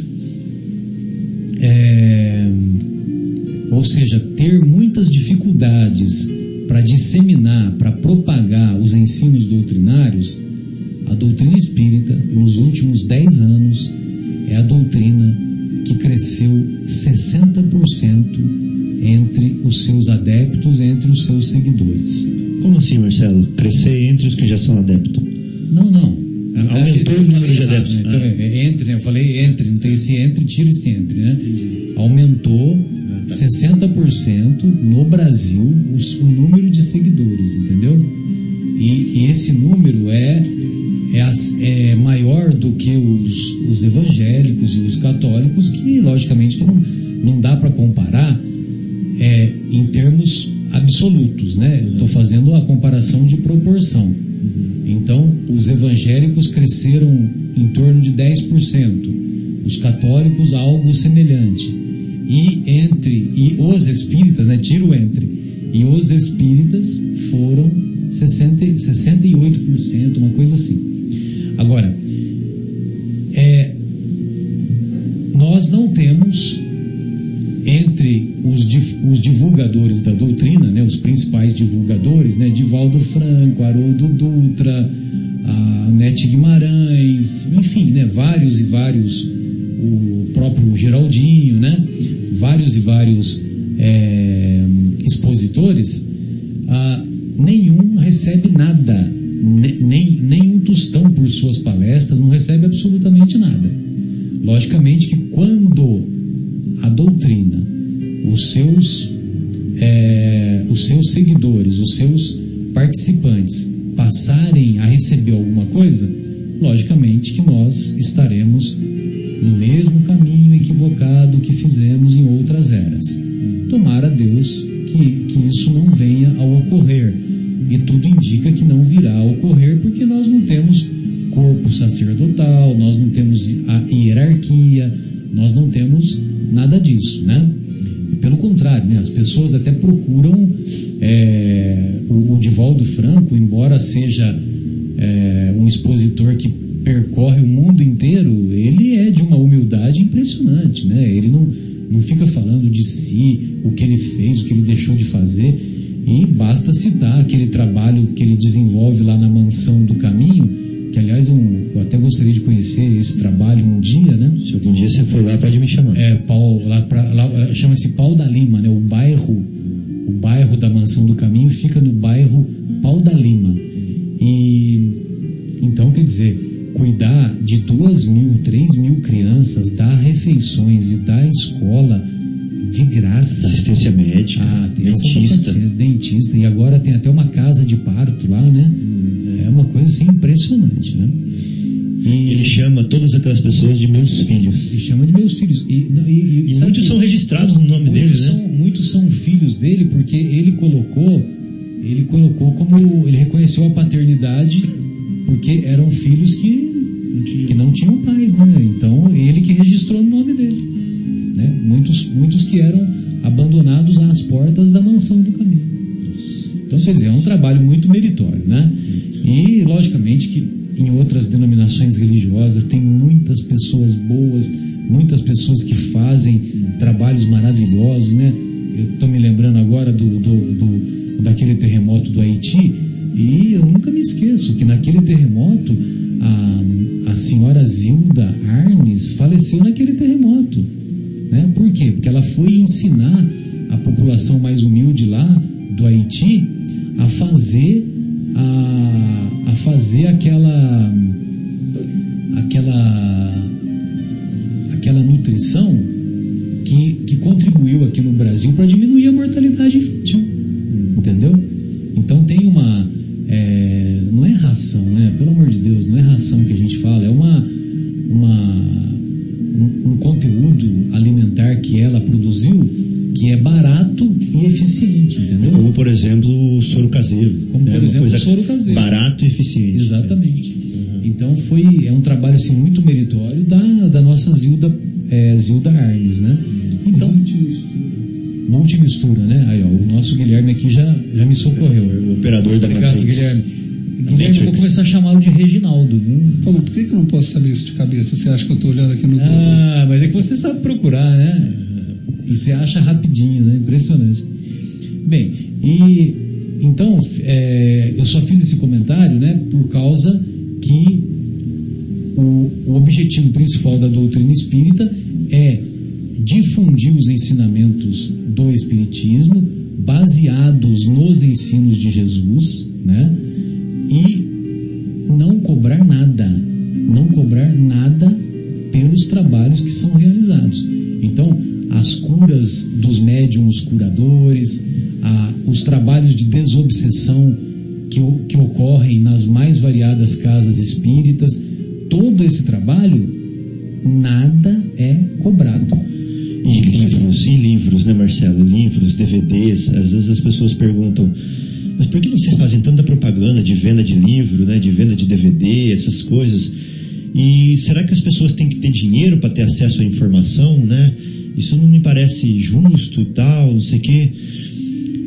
é, ou seja, ter muitas dificuldades para disseminar, para propagar os ensinos doutrinários, a doutrina espírita, nos últimos 10 anos, é a doutrina que cresceu 60% entre os seus adeptos, entre os seus seguidores. Como assim, Marcelo? Crescer entre os que já são adeptos? Não, não. Aumentou Eu o número de adeptos. né? Então, Ah. é, entre, né? Eu falei entre, não tem esse entre, tira esse entre, né? Aumentou Ah. 60% no Brasil os- o número de seguidores, entendeu? E, e esse número é, é, as- é maior do que os, os evangélicos e os católicos, que logicamente não, não dá para comparar é, em termos absolutos, né? Estou fazendo a comparação de proporção. Então, os evangélicos cresceram em torno de 10%, os católicos algo semelhante. E entre e os espíritas, né, tiro entre, e os espíritas foram 60, 68%, uma coisa assim. Agora, é, nós não temos entre os, os divulgadores da doutrina, né, os principais divulgadores, né, Divaldo Franco, Haroldo Dutra, a Nete Guimarães, enfim, né, vários e vários, o próprio Geraldinho, né, vários e vários é, expositores, ah, nenhum recebe nada, ne- nem, nem um tostão por suas palestras, não recebe absolutamente nada. Logicamente que quando a doutrina, os seus, é, os seus seguidores, os seus participantes passarem a receber alguma coisa, logicamente que nós estaremos no mesmo caminho equivocado que fizemos em outras eras. Tomara Deus que, que isso não venha a ocorrer. E tudo indica que não virá a ocorrer porque nós não temos corpo sacerdotal, nós não temos a hierarquia, nós não temos nada disso, né? Pelo contrário, né? as pessoas até procuram é, o, o Divaldo Franco, embora seja é, um expositor que percorre o mundo inteiro, ele é de uma humildade impressionante, né? Ele não, não fica falando de si, o que ele fez, o que ele deixou de fazer, e basta citar aquele trabalho que ele desenvolve lá na Mansão do Caminho, que aliás eu, eu até gostaria de conhecer esse trabalho um dia, né? Se algum dia você for lá, pode me chamar. É, Pau, lá lá, chama-se Pau da Lima, né? O bairro, o bairro da Mansão do Caminho fica no bairro Pau da Lima. E então quer dizer, cuidar de duas mil, três mil crianças, dar refeições e dar escola de graça. Assistência médica, Ah, dentista. dentista. E agora tem até uma casa de parto lá, né? É uma coisa assim impressionante, né? E Ele chama todas aquelas pessoas de meus filhos. ele chama de meus filhos. E, não, e, E muitos que- são registrados no nome muitos deles, são, né? muitos são filhos dele porque ele colocou, ele colocou como ele reconheceu a paternidade porque eram filhos que, que não tinham pais, né? Então ele que registrou no nome dele, né? Muitos, muitos que eram abandonados às portas da mansão do caminho. Então quer dizer é um trabalho muito meritório, né? E logicamente que em outras denominações religiosas tem muitas pessoas boas, muitas pessoas que fazem trabalhos maravilhosos, né? Eu estou me lembrando agora do, do- do- daquele terremoto do Haiti e eu nunca me esqueço que naquele terremoto a, a senhora Zilda Arnes faleceu naquele terremoto. Né? Por quê? Porque ela foi ensinar a população mais humilde lá do Haiti a fazer a, a fazer aquela aquela aquela nutrição que, que contribuiu aqui no Brasil para diminuir a mortalidade infantil, entendeu? Ração, né? Pelo amor de Deus, não é ração que a gente fala, é uma uma um, um conteúdo alimentar que ela produziu que é barato e eficiente, entendeu? Como, por exemplo, o soro caseiro. Como, por É exemplo, o soro caseiro. Barato e eficiente. Exatamente. Então foi é um trabalho assim muito meritório da, da nossa Zilda é, Zilda Arnes, né? Então multimistura, né? Aí ó, o nosso Guilherme aqui já já me socorreu. O operador da Obrigado. Guilherme. Eu vou começar a chamá-lo de Reginaldo, viu? Paulo, por que, que eu não posso saber isso de cabeça? Você acha que eu estou olhando aqui no Google? Ah, mas é que você sabe procurar, né? E você acha rapidinho, né? Impressionante. Bem, e então é, eu só fiz esse comentário, né? Por causa que o, o objetivo principal da doutrina espírita é difundir os ensinamentos do Espiritismo baseados nos ensinos de Jesus, né? E não cobrar nada, não cobrar nada pelos trabalhos que são realizados. Então, as curas dos médiums curadores, a- os trabalhos de desobsessão que, que ocorrem nas mais variadas casas espíritas, todo esse trabalho, nada é cobrado. E livros, e livros, né, Marcelo? Livros, DVDs. Às vezes as pessoas perguntam, mas por que vocês fazem tanta propaganda de venda de livro, né, de venda de DVD, essas coisas? E será que as pessoas têm que ter dinheiro para ter acesso à informação, né? Isso não me parece justo tal, não sei o quê.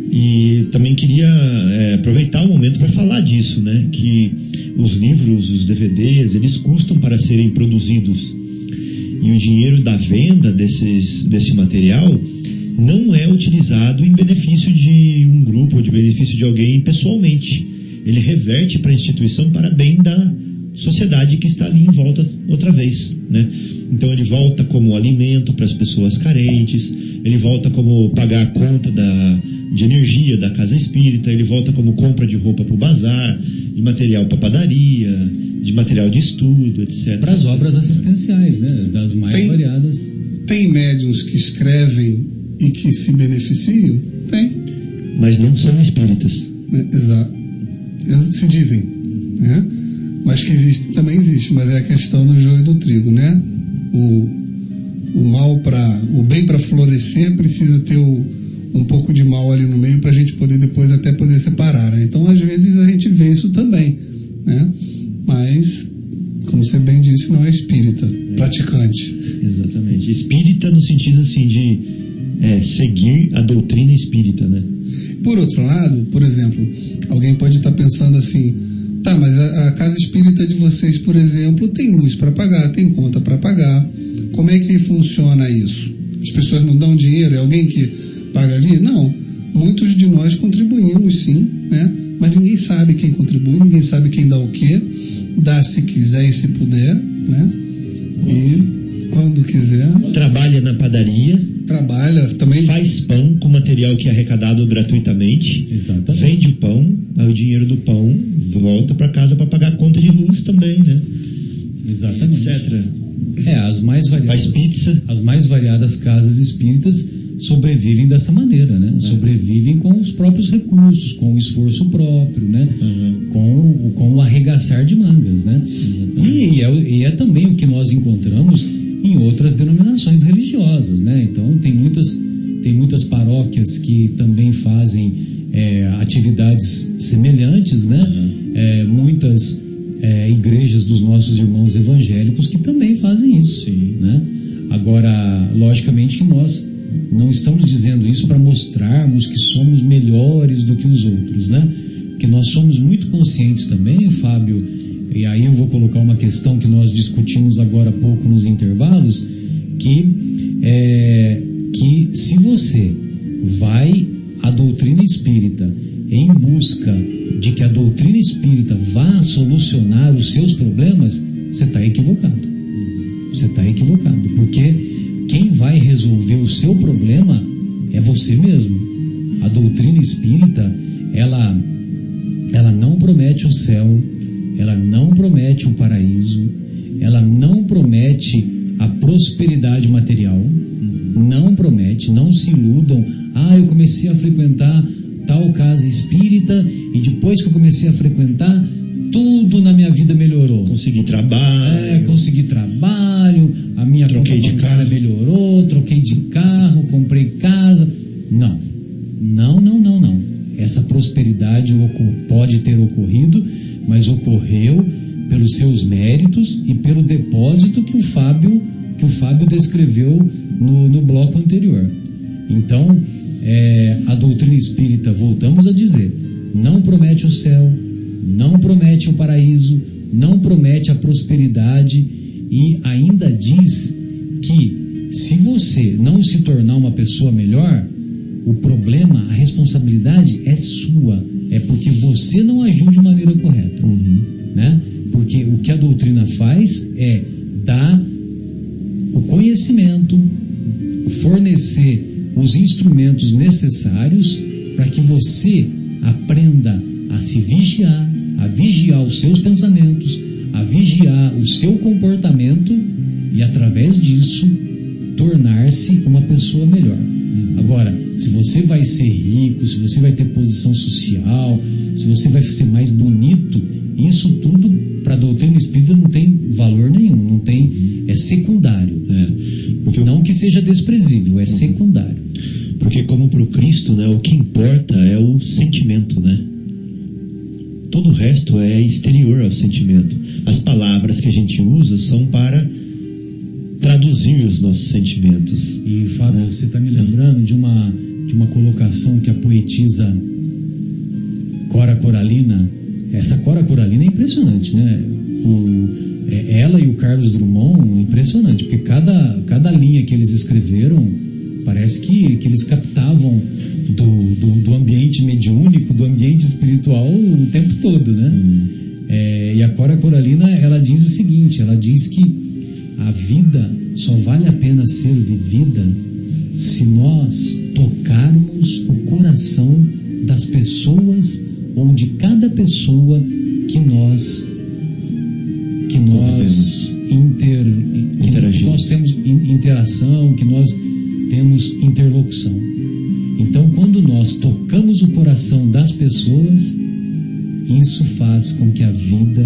E também queria é, aproveitar o momento para falar disso, né? Que os livros, os DVDs, eles custam para serem produzidos. E o dinheiro da venda desses, desse material não é utilizado em benefício de um grupo ou de benefício de alguém pessoalmente. Ele reverte para a instituição para bem da sociedade que está ali em volta outra vez, né? Então ele volta como alimento para as pessoas carentes, ele volta como pagar a conta da, de energia da casa espírita, ele volta como compra de roupa para o bazar, de material para padaria, de material de estudo, etc. Para as obras assistenciais, né? Das mais Tem- variadas. Tem médiums que escrevem e que se beneficiam? Tem. Mas não são espíritas. né? Exato. Se dizem, né? Mas que existe, também existe, mas é a questão do joio e do trigo, né? O, o mal para o bem para florescer precisa ter o- um pouco de mal ali no meio para a gente poder depois até poder separar. né? Então às vezes a gente vê isso também, né? Mas como você bem disse, não é espírita, praticante. Exatamente. Espírita no sentido assim de é, seguir a doutrina espírita, né? Por outro lado, por exemplo, alguém pode estar pensando assim: tá, mas a, a casa espírita de vocês, por exemplo, tem luz para pagar, tem conta para pagar. Como é que funciona isso? As pessoas não dão dinheiro? É alguém que paga ali? Não. Muitos de nós contribuímos, sim, né? Mas ninguém sabe quem contribui, ninguém sabe quem dá o quê. Dá se quiser e se puder, né? E quando quiser, Trabalha na padaria, trabalha também. faz pão com material que é arrecadado gratuitamente, Exatamente. vende o pão, aí o dinheiro do pão volta para casa para pagar a conta de luz também, né? Exatamente. Etc. É, as mais variadas. Faz pizza. As mais variadas casas espíritas sobrevivem dessa maneira, né? Sobrevivem com os próprios recursos, com o esforço próprio, né? Uhum. Com, com o arregaçar de mangas, né? E, é, o- e é também o que nós encontramos em outras denominações religiosas, né? Então tem muitas tem muitas paróquias que também fazem é, atividades semelhantes, né? É, muitas é, igrejas dos nossos irmãos evangélicos que também fazem isso, né? Agora, logicamente que nós não estamos dizendo isso para mostrarmos que somos melhores do que os outros, né? Que nós somos muito conscientes também, Fábio, e aí eu vou colocar uma questão que nós discutimos agora há pouco nos intervalos, que é que se você vai à doutrina espírita em busca de que a doutrina espírita vá solucionar os seus problemas, você está equivocado. Você está equivocado, porque quem vai resolver o seu problema é você mesmo. A doutrina espírita, ela, ela não promete o céu, ela não promete o paraíso, ela não promete a prosperidade material, não promete, não se iludam. Ah, eu comecei a frequentar tal casa espírita e depois que eu comecei a frequentar, tudo na minha vida melhorou. Consegui trabalho. É, consegui trabalho, a minha Troquei de carro. melhorou, troquei de carro, comprei casa. Não. Essa prosperidade pode ter ocorrido, mas ocorreu pelos seus méritos e pelo depósito que o Fábio, que o Fábio descreveu no, no bloco anterior. Então, é, a doutrina espírita, voltamos a dizer, não promete o céu, não promete o paraíso, não promete a prosperidade e ainda diz que se você não se tornar uma pessoa melhor, o problema, a responsabilidade é sua, é porque você não agiu de maneira correta, né? Porque o que a doutrina faz é dar o conhecimento, fornecer os instrumentos necessários para que você aprenda a se vigiar, a vigiar os seus pensamentos, a vigiar o seu comportamento e através disso tornar-se uma pessoa melhor. Agora, se você vai ser rico, se você vai ter posição social, se você vai ser mais bonito, isso tudo para a doutrina espírita não tem valor nenhum, não tem é secundário. É, Não que seja desprezível, é secundário. porque como para o Cristo, né, o que importa é o sentimento, né? Todo o resto é exterior ao sentimento. As palavras que a gente usa são para traduzir os nossos sentimentos. E Fábio, você está me lembrando de uma, de uma colocação que a poetisa Cora Coralina, essa Cora Coralina é impressionante, né? O, é, ela e o Carlos Drummond, impressionante, porque cada, cada linha que eles escreveram, parece que, que eles captavam do, do, do ambiente mediúnico, do ambiente espiritual o tempo todo, né? É, e a Cora Coralina, ela diz o seguinte, ela diz que a vida só vale a pena ser vivida se nós tocarmos o coração das pessoas ou de cada pessoa que nós que nós inter, que nós temos in- interação, que nós temos interlocução. Então, quando nós tocamos o coração das pessoas, isso faz com que a vida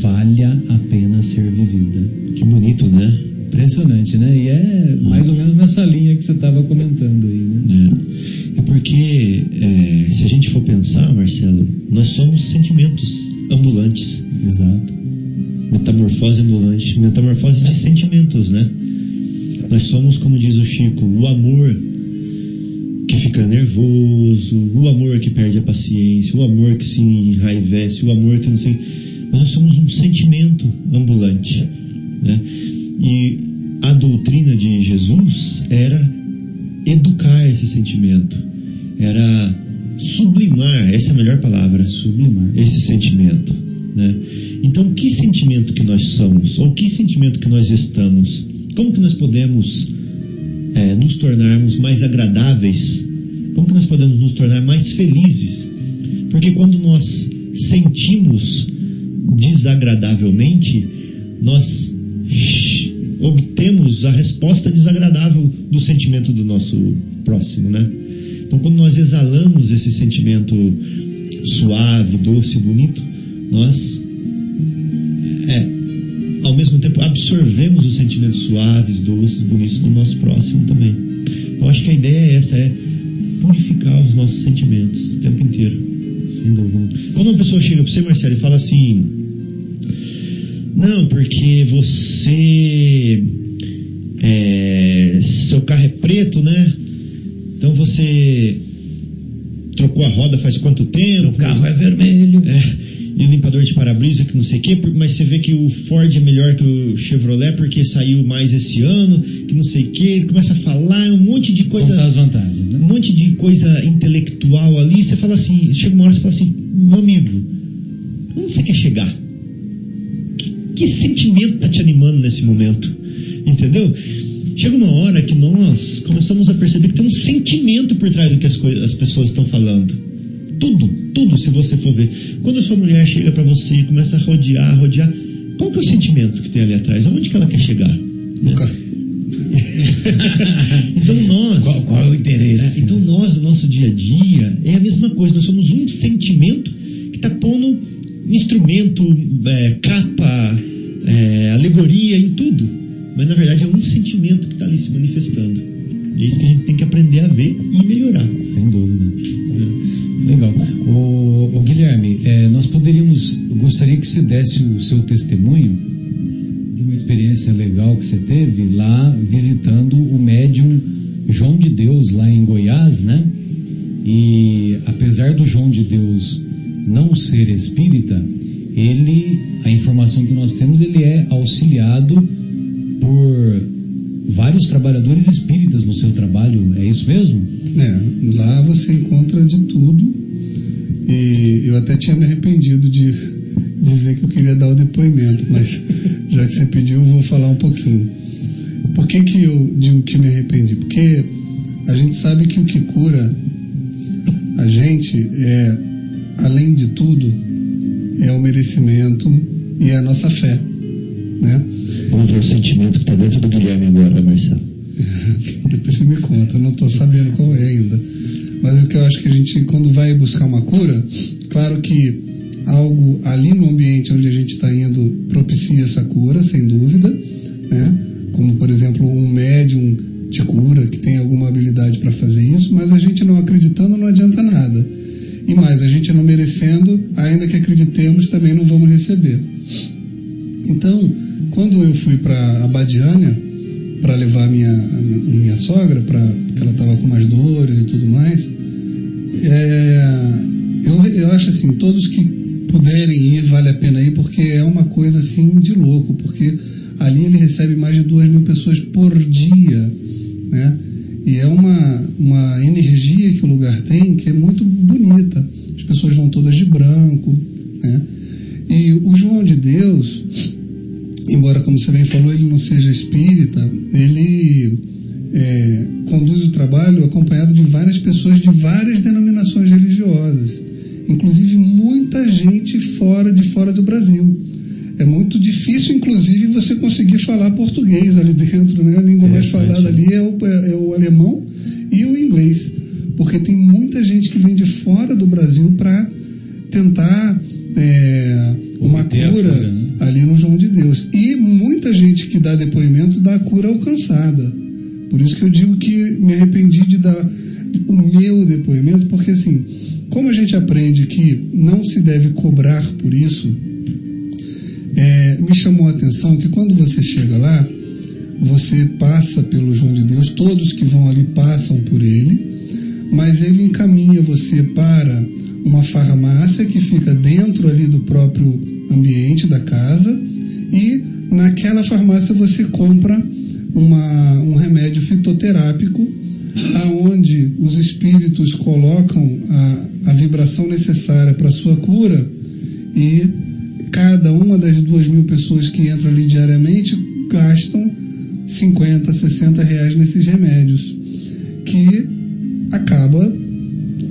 valha a pena ser vivida. Que bonito, né? Impressionante, né? E é mais ou menos nessa linha que você estava comentando aí, né? É, é porque, é, se a gente for pensar, Marcelo, nós somos sentimentos ambulantes. Exato. Metamorfose ambulante, metamorfose de sentimentos, né? Nós somos, como diz o Chico, o amor que fica nervoso, o amor que perde a paciência, o amor que se enraivece, o amor que não sei. Nós somos um sentimento ambulante, né? E a doutrina de Jesus era educar esse sentimento, era sublimar, essa é a melhor palavra, Sublimar. esse sentimento. Né? Então, que sentimento que nós somos? Ou que sentimento que nós estamos? Como que nós podemos eh, nos tornarmos mais agradáveis? Como que nós podemos nos tornar mais felizes? Porque quando nós sentimos desagradavelmente, nós obtemos a resposta desagradável do sentimento do nosso próximo, né? Então, quando nós exalamos esse sentimento suave, doce, bonito, nós, é, ao mesmo tempo, absorvemos os sentimentos suaves, doces, bonitos do nosso próximo também. Então, acho que a ideia é essa, é purificar os nossos sentimentos o tempo inteiro. Sem dúvida. Quando uma pessoa chega para você, Marcelo, e fala assim: Não, porque você. é, seu carro é preto, né? Então você trocou a roda faz quanto tempo? O carro é vermelho. É, e o limpador de para-brisa que não sei o quê, mas você vê que o Ford é melhor que o Chevrolet porque saiu mais esse ano, que não sei o quê. Ele começa a falar um monte de coisa Contar as vantagens, né? um monte de coisa intelectual ali, e você fala assim, chega uma hora e você fala assim, meu amigo, onde você quer chegar? Que, que sentimento está te animando nesse momento? Entendeu? Chega uma hora que nós começamos a perceber que tem um sentimento por trás do que as, as pessoas estão falando. Tudo, tudo, se você for ver. Quando a sua mulher chega para você e começa a rodear, rodear, qual que é o sentimento que tem ali atrás? Aonde que ela quer chegar? No carro. Então nós, Qual, qual é o interesse? é, então nós, no nosso dia a dia, é a mesma coisa. Nós somos um sentimento que está pondo instrumento, é, capa, é, alegoria em tudo. Mas na verdade é um sentimento que está ali se manifestando. E é isso que a gente tem que aprender a ver e melhorar. Sem dúvida. Legal. O, Guilherme, eh, nós poderíamos, eu gostaria que você desse o seu testemunho de uma experiência legal que você teve lá visitando o médium João de Deus lá em Goiás, né? E apesar do João de Deus não ser espírita, ele, a informação que nós temos, ele é auxiliado por vários trabalhadores espíritas no seu trabalho, é isso mesmo? É, lá você encontra de tudo. E eu até tinha me arrependido de dizer que eu queria dar o depoimento, mas já que você pediu, eu vou falar um pouquinho. Por que, que eu digo que me arrependi? Porque a gente sabe que o que cura a gente é, além de tudo, é o merecimento e a nossa fé. Né? Vamos ver o sentimento que está dentro do Guilherme agora, Marcelo. Depois você me conta, não estou sabendo qual é ainda. Mas o que eu acho que a gente, quando vai buscar uma cura, claro que algo ali no ambiente onde a gente está indo propicia essa cura, sem dúvida, né? Como, por exemplo, um médium de cura que tem alguma habilidade para fazer isso, mas a gente não acreditando não adianta nada. E mais, a gente não merecendo, ainda que acreditemos, também não vamos receber. Então, quando eu fui para Abadiânia para levar minha minha sogra, para que ela estava com mais dores e tudo mais, é, eu, eu acho assim, todos que puderem ir, vale a pena ir, porque é uma coisa assim de louco, porque ali ele recebe mais de duas mil pessoas por dia, né? E é uma, uma energia que o lugar tem que é muito bonita. As pessoas vão todas de branco, né? E o João de Deus, embora, como você bem falou, ele não seja espírita, ele é, conduz o trabalho acompanhado de várias pessoas de várias denominações religiosas, inclusive muita gente fora de fora do Brasil. É muito difícil, inclusive, você conseguir falar português ali dentro, né? A língua mais falada ali é o, é o alemão e o inglês, porque tem muita gente que vem de fora do Brasil para tentar é, uma cura, cura né? ali no João de Deus. E muita gente que dá depoimento dá a cura alcançada. Por isso que eu digo que me arrependi de dar o meu depoimento, porque assim, como a gente aprende que não se deve cobrar por isso, é, me chamou a atenção que quando você chega lá, você passa pelo João de Deus, todos que vão ali passam por ele, mas ele encaminha você para uma farmácia que fica dentro ali do próprio ambiente da casa e naquela farmácia você compra uma, um remédio fitoterápico aonde os espíritos colocam a, a vibração necessária para sua cura e cada uma das duas mil pessoas que entram ali diariamente gastam 50, 60 reais nesses remédios, que acaba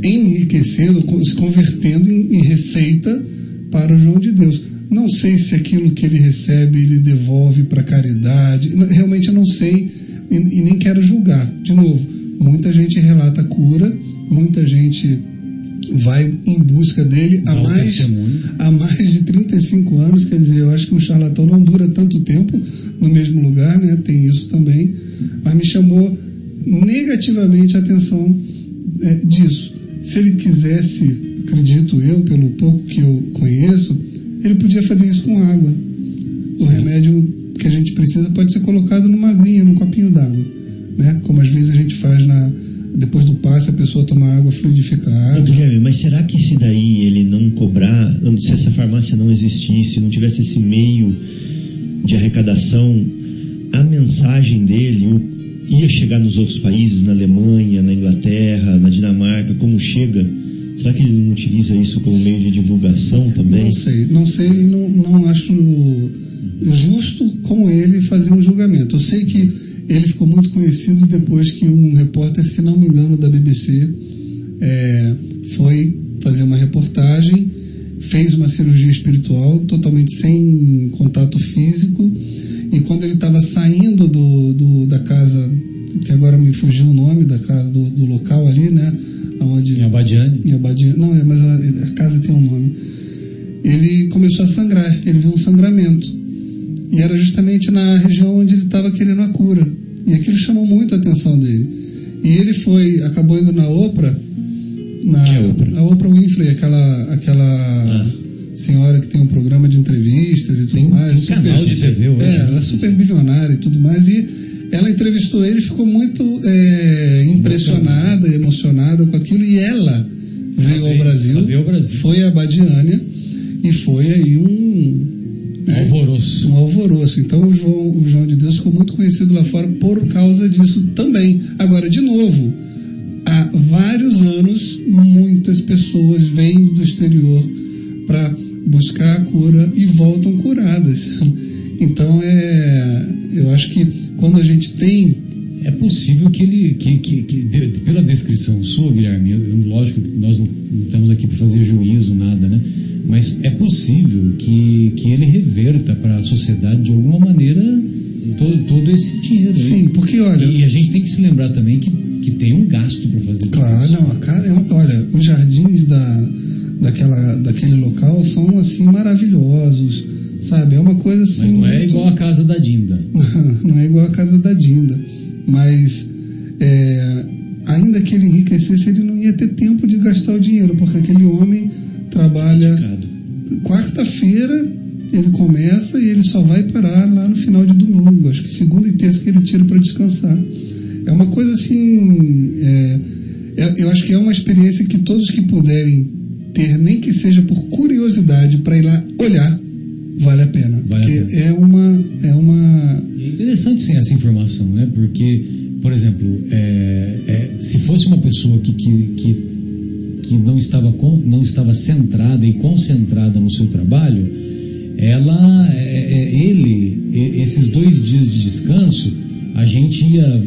enriquecendo, se convertendo em, em receita para o João de Deus. Não sei se aquilo que ele recebe ele devolve para caridade, realmente eu não sei e, e nem quero julgar. De novo, muita gente relata cura, muita gente vai em busca dele há mais, há mais de 35 anos. Quer dizer, eu acho que um charlatão não dura tanto tempo no mesmo lugar, né? tem isso também. Mas me chamou negativamente a atenção é, disso. Se ele quisesse, acredito eu, pelo pouco que eu conheço, ele podia fazer isso com água. O Sim. remédio que a gente precisa pode ser colocado numa aguinha, num copinho d'água. Né? Como às vezes a gente faz na, depois do passe a pessoa toma água fluidificada. Guilherme, mas será que se daí ele não cobrar, se essa farmácia não existisse, não tivesse esse meio de arrecadação, a mensagem dele ia chegar nos outros países, na Alemanha, na Inglaterra, na Dinamarca, como chega? Será que ele não utiliza isso como meio de divulgação também? Não sei, não sei, não, não acho justo com ele fazer um julgamento. Eu sei que ele ficou muito conhecido depois que um repórter, se não me engano, da BBC, é, foi fazer uma reportagem, fez uma cirurgia espiritual totalmente sem contato físico, e quando ele estava saindo do, do, da casa, que agora me fugiu o nome da casa, do, do local ali, né? Onde, em Abadiane? Em Abadiane, não, é, mas a, a casa tem um nome. Ele começou a sangrar, ele viu um sangramento. E era justamente na região onde ele estava querendo a cura. E aquilo chamou muito a atenção dele. E ele foi, acabou indo na Oprah, na que é Oprah? a Oprah Winfrey, aquela, aquela ah. Senhora que tem um programa de entrevistas e tudo tem, mais. Um super, canal de TV, É, né? ela é super bilionária e tudo mais. E ela entrevistou ele, ficou muito é, impressionada, emocionada com aquilo. E ela veio, ao Brasil, veio ao Brasil, foi a Badiânia e foi aí um um alvoroço. Um alvoroço. Então o João, o João de Deus ficou muito conhecido lá fora por causa disso também. Agora, de novo, há vários anos, muitas pessoas vêm do exterior para buscar a cura e voltam curadas. Então, é, eu acho que quando a gente tem é possível que ele, que, que, que de- pela descrição sua, Guilherme, eu- lógico que nós não, não estamos aqui para fazer juízo, nada, né? Mas é possível que, que ele reverta para a sociedade de alguma maneira todo, todo esse dinheiro. aí. Sim, porque olha, E a gente tem que se lembrar também que, que tem um gasto para fazer Claro, isso. não, a casa, olha, os jardins da, daquela, daquele local são assim maravilhosos, sabe? É uma coisa assim. Mas não é muito- igual a casa da Dinda. não é igual a casa da Dinda, tira para descansar. É uma coisa assim, é, é- eu acho que é uma experiência que todos que puderem ter, nem que seja por curiosidade para ir lá olhar, vale a pena, Vale a porque pena. é uma é uma É interessante sim essa informação, né? Porque, por exemplo, é, é, se fosse uma pessoa que, que, que, que não, estava con- não estava centrada e concentrada no seu trabalho, ela, é, é, ele, esses dois dias de descanso, a gente ia,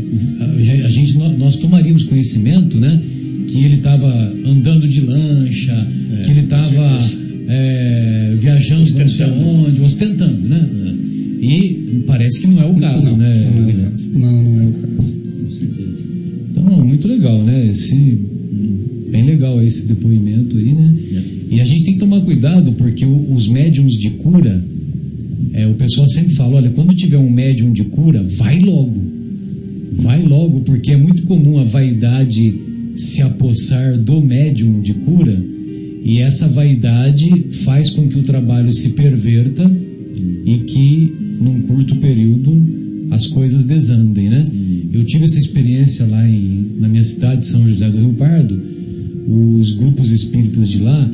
a, gente, nó- nós tomaríamos conhecimento, né? Que ele estava andando de lancha, que ele estava é, viajando não sei onde, ostentando, né? E parece que não é o caso, não, né? não, é o caso. não, não é o caso. Então, não, muito legal, né? Esse, bem legal esse depoimento aí, né? E a gente tem que tomar cuidado porque os médiums de cura, é, o pessoal sempre fala, olha, quando tiver um médium de cura, vai logo. Vai logo, porque é muito comum a vaidade se apossar do médium de cura e essa vaidade faz com que o trabalho se perverta e que num curto período as coisas desandem, né? Eu tive essa experiência lá em, na minha cidade, São José do Rio Pardo. Os grupos espíritas de lá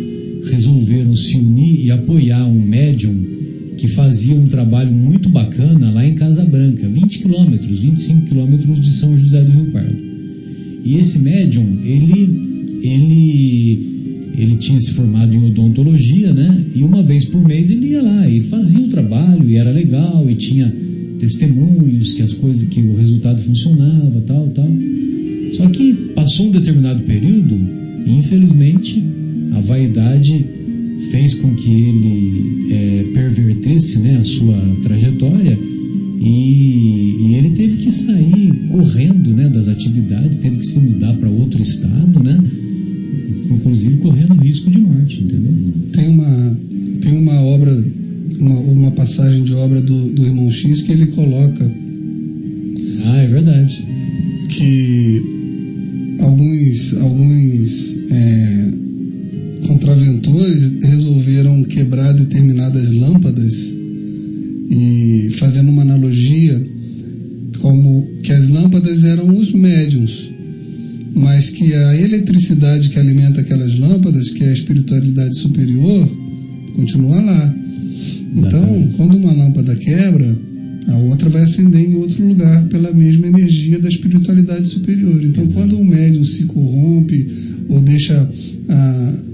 resolveram se unir e apoiar um médium que fazia um trabalho muito bacana lá em Casa Branca, 20 quilômetros, 25 quilômetros de São José do Rio Pardo. E esse médium, ele, ele, ele tinha se formado em odontologia, né? E uma vez por mês ele ia lá e fazia o trabalho e era legal e tinha testemunhos que as coisas, que o resultado funcionava, tal, tal. Só que passou um determinado período e infelizmente a vaidade fez com que ele eh, pervertesse né, a sua trajetória e, e ele teve que sair correndo né, das atividades, teve que se mudar para outro estado, né, inclusive correndo risco de morte, entendeu? Tem uma, tem uma obra, uma, uma passagem de obra do, do irmão X que ele coloca Ah, é verdade. que alguns, alguns é, contraventores resolveram quebrar determinadas lâmpadas e fazendo uma analogia como que as lâmpadas eram os médiums, mas que a eletricidade que alimenta aquelas lâmpadas, que é a espiritualidade superior, continua lá. Então, quando uma lâmpada quebra, a outra vai acender em outro lugar pela mesma energia da espiritualidade superior. Então, quando um médium se corrompe ou deixa a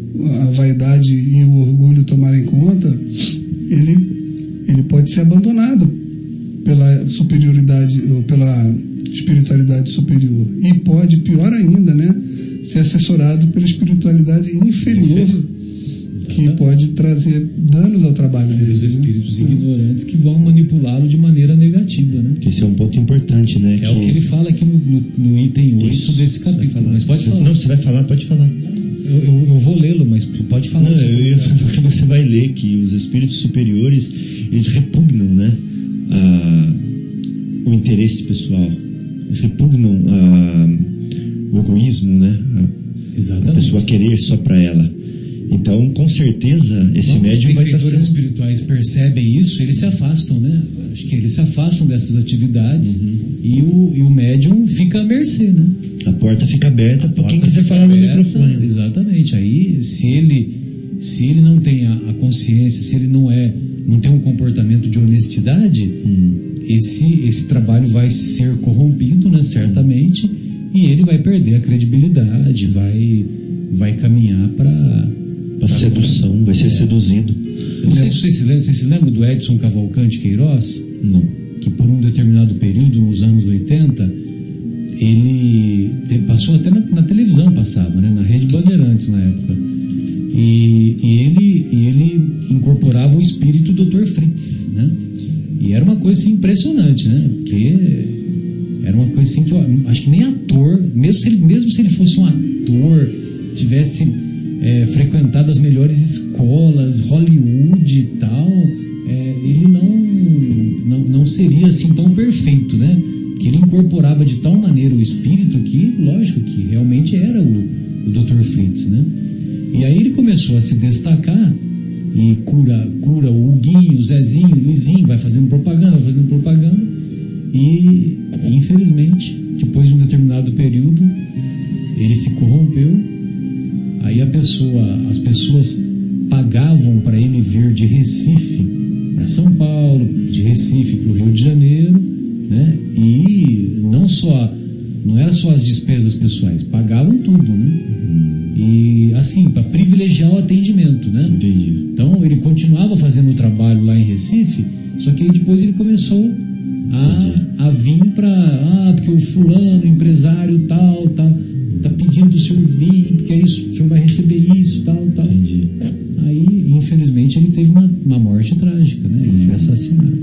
assessorado pela espiritualidade inferior, que Exatamente. pode trazer danos ao trabalho Os dele. né? espíritos ignorantes que vão manipulá-lo de maneira negativa, né? Esse é um ponto importante, né? É o que ele fala aqui no, no- no item 8 Isso, desse capítulo. falar. Mas pode falar. Não, você vai falar, pode falar. Eu, eu- eu vou lê-lo, mas pode falar. Não, eu ia falar que você vai ler que os espíritos superiores, eles repugnam, né? a- o interesse pessoal. Eles repugnam só para ela. Então, com certeza, esse Quando médium os vai estar benfeitores sendo... espirituais percebem isso, eles se afastam, né? Acho que eles se afastam dessas atividades Uhum. e, o, e o médium fica à mercê, né? A porta fica aberta para quem quiser falar no aberta, microfone. Exatamente. Aí, se ele, se ele não tem a, a consciência, se ele não é, não tem um comportamento de honestidade, Hum. esse, esse trabalho vai ser corrompido, né, certamente, e ele vai perder a credibilidade, vai, vai caminhar para. A sedução, vai ser seduzido. Eu não sei se vocês se lembram, vocês se lembram do Edson Cavalcante Queiroz, Não. que por um determinado período, nos anos 80, ele te- passou até na, na televisão, passava, né? na Rede Bandeirantes na época. E, e ele, e ele incorporava o espírito do Dr. Fritz, né? E era uma coisa assim, impressionante, né? Porque era uma coisa assim que eu acho que nem ator, mesmo se ele, mesmo se ele fosse um ator, tivesse é, frequentado as melhores escolas, Hollywood e tal, é, ele não, não, não seria assim tão perfeito, né? Que ele incorporava de tal maneira o espírito que, lógico, que realmente era o, o Dr. Fritz, né? E aí ele começou a se destacar e cura, cura o Huguinho, o Zezinho, o Luizinho, vai fazendo propaganda, vai fazendo propaganda. E, infelizmente, depois de um determinado período, ele se corrompeu. Aí a pessoa, as pessoas pagavam para ele vir de Recife para São Paulo, de Recife para o Rio de Janeiro, né? E não só, não era só as despesas pessoais, pagavam tudo, né? E assim, para privilegiar o atendimento, né? Entendi. Então ele continuava fazendo o trabalho lá em Recife, só que aí depois ele começou a, a vir para. Ah, porque o fulano, empresário tal, tá, tá pedindo pro senhor vir, porque aí o senhor vai receber isso, tal, tal. Entendi. Aí, infelizmente, ele teve uma, uma morte trágica, né? Ele foi assassinado.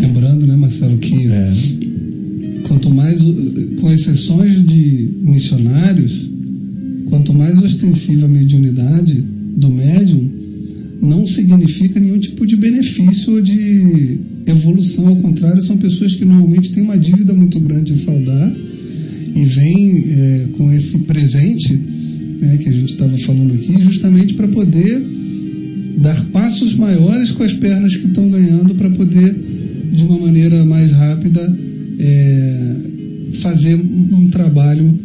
Lembrando, né, Marcelo, que É, quanto mais, com exceções de missionários, quanto mais ostensiva a mediunidade do médium, não significa nenhum tipo de benefício ou de evolução. Ao contrário, são pessoas que normalmente têm uma dívida muito grande a saldar e vêm é, com esse presente né, que a gente estava falando aqui, justamente para poder dar passos maiores com as pernas que estão ganhando para poder, de uma maneira mais rápida, é, fazer um, um trabalho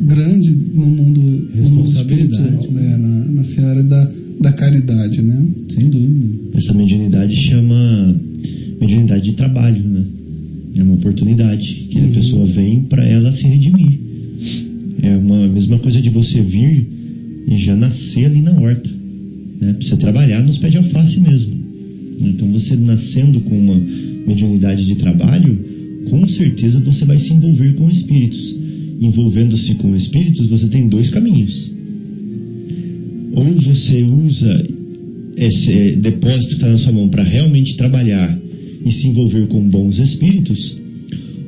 grande no mundo, no mundo Responsabilidade. espiritual, né, na, na seara da, da caridade, né? sem dúvida. Essa mediunidade chama mediunidade de trabalho, né? É uma oportunidade que a pessoa vem para ela se redimir. É uma mesma coisa de você vir e já nascer ali na horta, né? Pra você trabalhar nos pés de alface mesmo. Então você nascendo com uma mediunidade de trabalho, com certeza você vai se envolver com espíritos. Envolvendo-se com espíritos, você tem dois caminhos. Ou você usa esse depósito que está na sua mão para realmente trabalhar e se envolver com bons espíritos,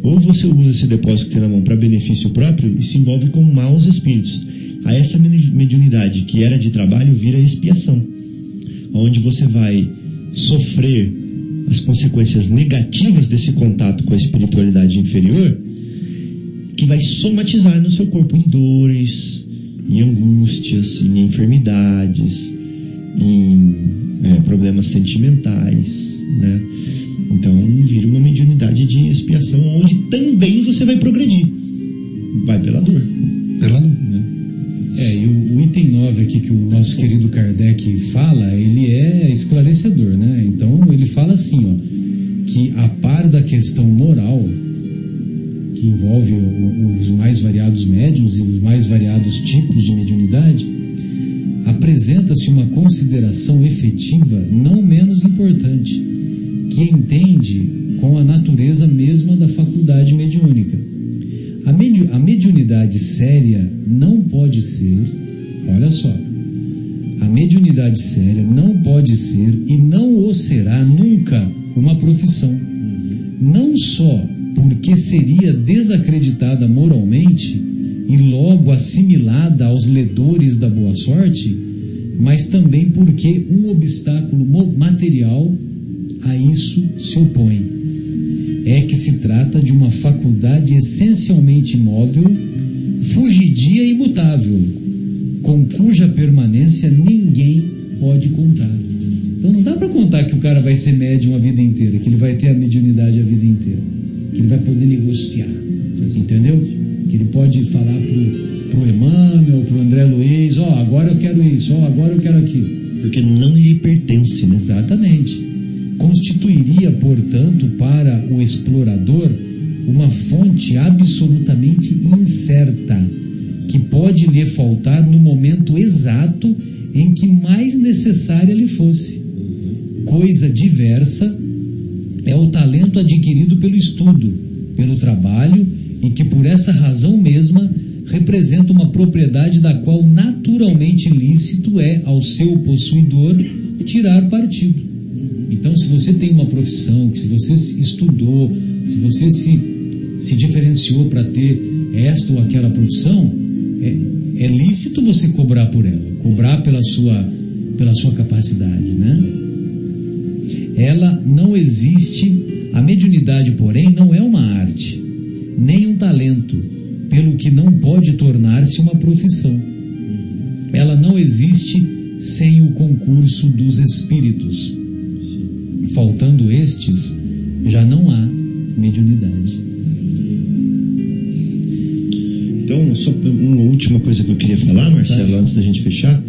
ou você usa esse depósito que tem na mão para benefício próprio e se envolve com maus espíritos. A essa medi- mediunidade que era de trabalho vira expiação, onde você vai sofrer as consequências negativas desse contato com a espiritualidade inferior, que vai somatizar no seu corpo em dores, em angústias, em enfermidades, em é, problemas sentimentais, né? Então vira uma mediunidade de expiação onde também você vai progredir. Vai pela dor. Pela Né? É, e o, o item 9 aqui que o nosso querido Kardec fala, ele é esclarecedor, né? Então ele fala assim, ó, que a par da questão moral, que envolve os mais variados médiums e os mais variados tipos de mediunidade, apresenta-se uma consideração efetiva não menos importante, que entende com a natureza mesma da faculdade mediúnica. A, medi- a mediunidade séria não pode ser, olha só, a mediunidade séria não pode ser e não o será nunca uma profissão. Não só porque seria desacreditada moralmente e logo assimilada aos ledores da boa sorte, mas também porque um obstáculo material a isso se opõe é que se trata de uma faculdade essencialmente imóvel, fugidia e imutável, com cuja permanência ninguém pode contar. Então não dá para contar que o cara vai ser médium a vida inteira, que ele vai ter a mediunidade a vida inteira, que ele vai poder negociar, entendeu? Que ele pode falar pro, pro Emmanuel, pro André Luiz, ó, agora eu quero isso, ó, agora eu quero aquilo. Porque não lhe pertence, né? Exatamente. Constituiria, portanto, para o explorador uma fonte absolutamente incerta, que pode lhe faltar no momento exato em que mais necessária lhe fosse. Coisa diversa é o talento adquirido pelo estudo, pelo trabalho e que por essa razão mesma representa uma propriedade da qual naturalmente lícito é ao seu possuidor tirar partido. Então, se você tem uma profissão, que se você estudou, se você se, se diferenciou para ter esta ou aquela profissão, é, é lícito você cobrar por ela, cobrar pela sua, pela sua capacidade, né? Ela não existe, a mediunidade, porém, não é uma arte, nem um talento, pelo que não pode tornar-se uma profissão. Ela não existe sem o concurso dos espíritos. Faltando estes, já não há mediunidade. Então, só uma última coisa que eu queria falar, Marcelo, antes da gente fechar,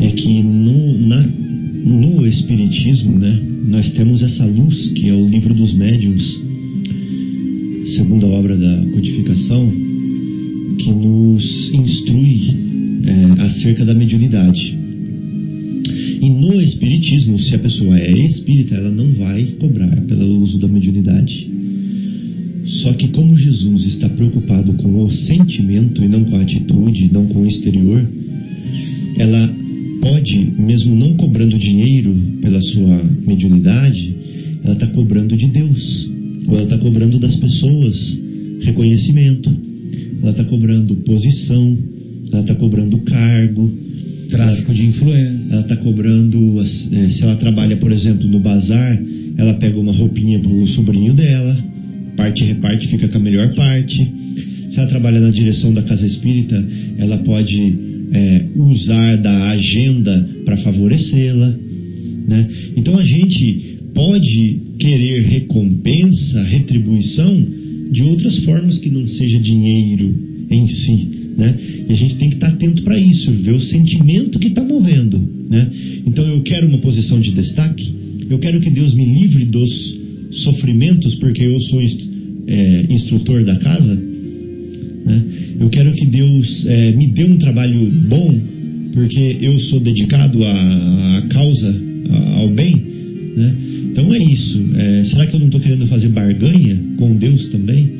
é que no, na, no Espiritismo, né, nós temos essa luz que é o livro dos médiuns, segunda obra da codificação, que nos instrui é, acerca da mediunidade. E no Espiritismo, se a pessoa é espírita, ela não vai cobrar pelo uso da mediunidade. Só que como Jesus está preocupado com o sentimento e não com a atitude, não com o exterior, ela pode, mesmo não cobrando dinheiro pela sua mediunidade, ela está cobrando de Deus, ela está cobrando das pessoas reconhecimento, ela está cobrando posição, ela está cobrando cargo, Tráfico de influência. ela está cobrando, eh, se ela trabalha, por exemplo, no bazar, ela pega uma roupinha para o sobrinho dela, parte e reparte, fica com a melhor parte. Se ela trabalha na direção da casa espírita, ela pode é, usar da agenda para favorecê-la. Né? Então a gente pode querer recompensa, retribuição de outras formas que não seja dinheiro em si. Né? E a gente tem que estar atento para isso, ver o sentimento que está movendo. Né? Então eu quero uma posição de destaque, eu quero que Deus me livre dos sofrimentos, porque eu sou é, instrutor da casa. Né? Eu quero que Deus é, me dê um trabalho bom, porque eu sou dedicado à, causa, ao bem. Né? Então é isso. É, será que eu não estou querendo fazer barganha com Deus também?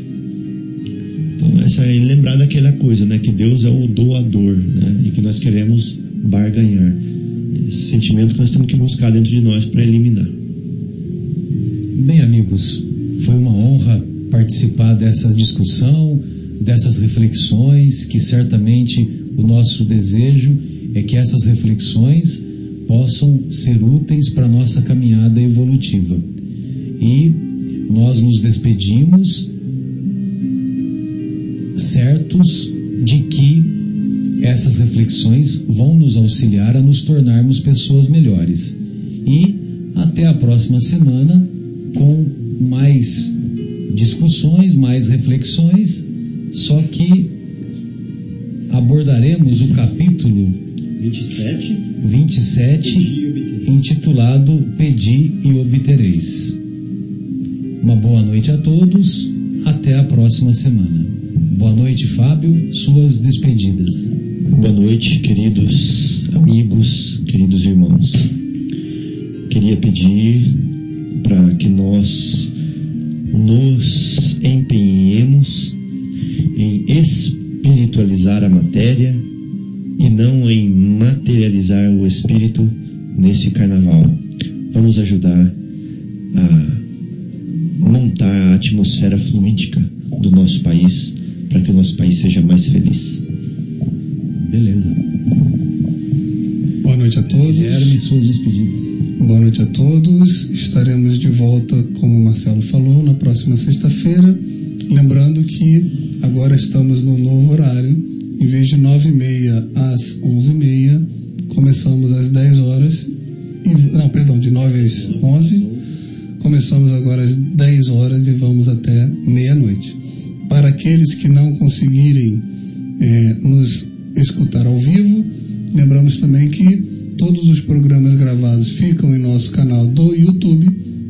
Então essa é lembrar daquela coisa, né? Que Deus é o doador, né? E que nós queremos barganhar. Esse sentimento que nós temos que buscar dentro de nós para eliminar. Bem, amigos, foi uma honra participar dessa discussão, dessas reflexões, que certamente o nosso desejo é que essas reflexões possam ser úteis para a nossa caminhada evolutiva. E nós nos despedimos certos de que essas reflexões vão nos auxiliar a nos tornarmos pessoas melhores. E até a próxima semana com mais discussões, mais reflexões, só que abordaremos o capítulo 27. 27 intitulado Pedi e Obtereis. Uma boa noite a todos, até a próxima semana. Boa noite, Fábio, suas despedidas. Boa noite, queridos amigos, queridos irmãos. Queria pedir para que nós nos empenhemos em espiritualizar a matéria e não em materializar o espírito nesse carnaval. Vamos ajudar a montar a atmosfera fluídica do nosso país para que o nosso país seja mais feliz. Beleza. Boa noite a todos. Guilherme, suas despedidas. Boa noite a todos. Estaremos de volta, como o Marcelo falou, na próxima sexta-feira. Lembrando que agora estamos no novo horário. Em vez de 9h30 às 11h30, começamos às 10 horas. E, não, perdão, de 9 às 11. Começamos agora às 10 horas e vamos até meia-noite. Para aqueles que não conseguirem eh, nos escutar ao vivo, lembramos também que todos os programas gravados ficam em nosso canal do YouTube.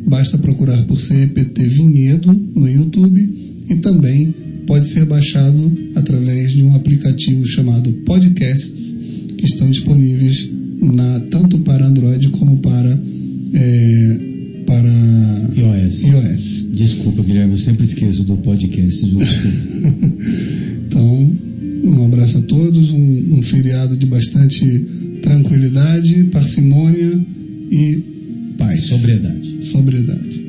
Basta procurar por CEPT Vinhedo no YouTube e também pode ser baixado através de um aplicativo chamado Podcasts, que estão disponíveis na, tanto para Android como para, eh, para iOS. iOS. Desculpa, Guilherme, eu sempre esqueço do podcast. Então, um abraço a todos, um, um feriado de bastante tranquilidade, parcimônia e paz. Sobriedade. Sobriedade.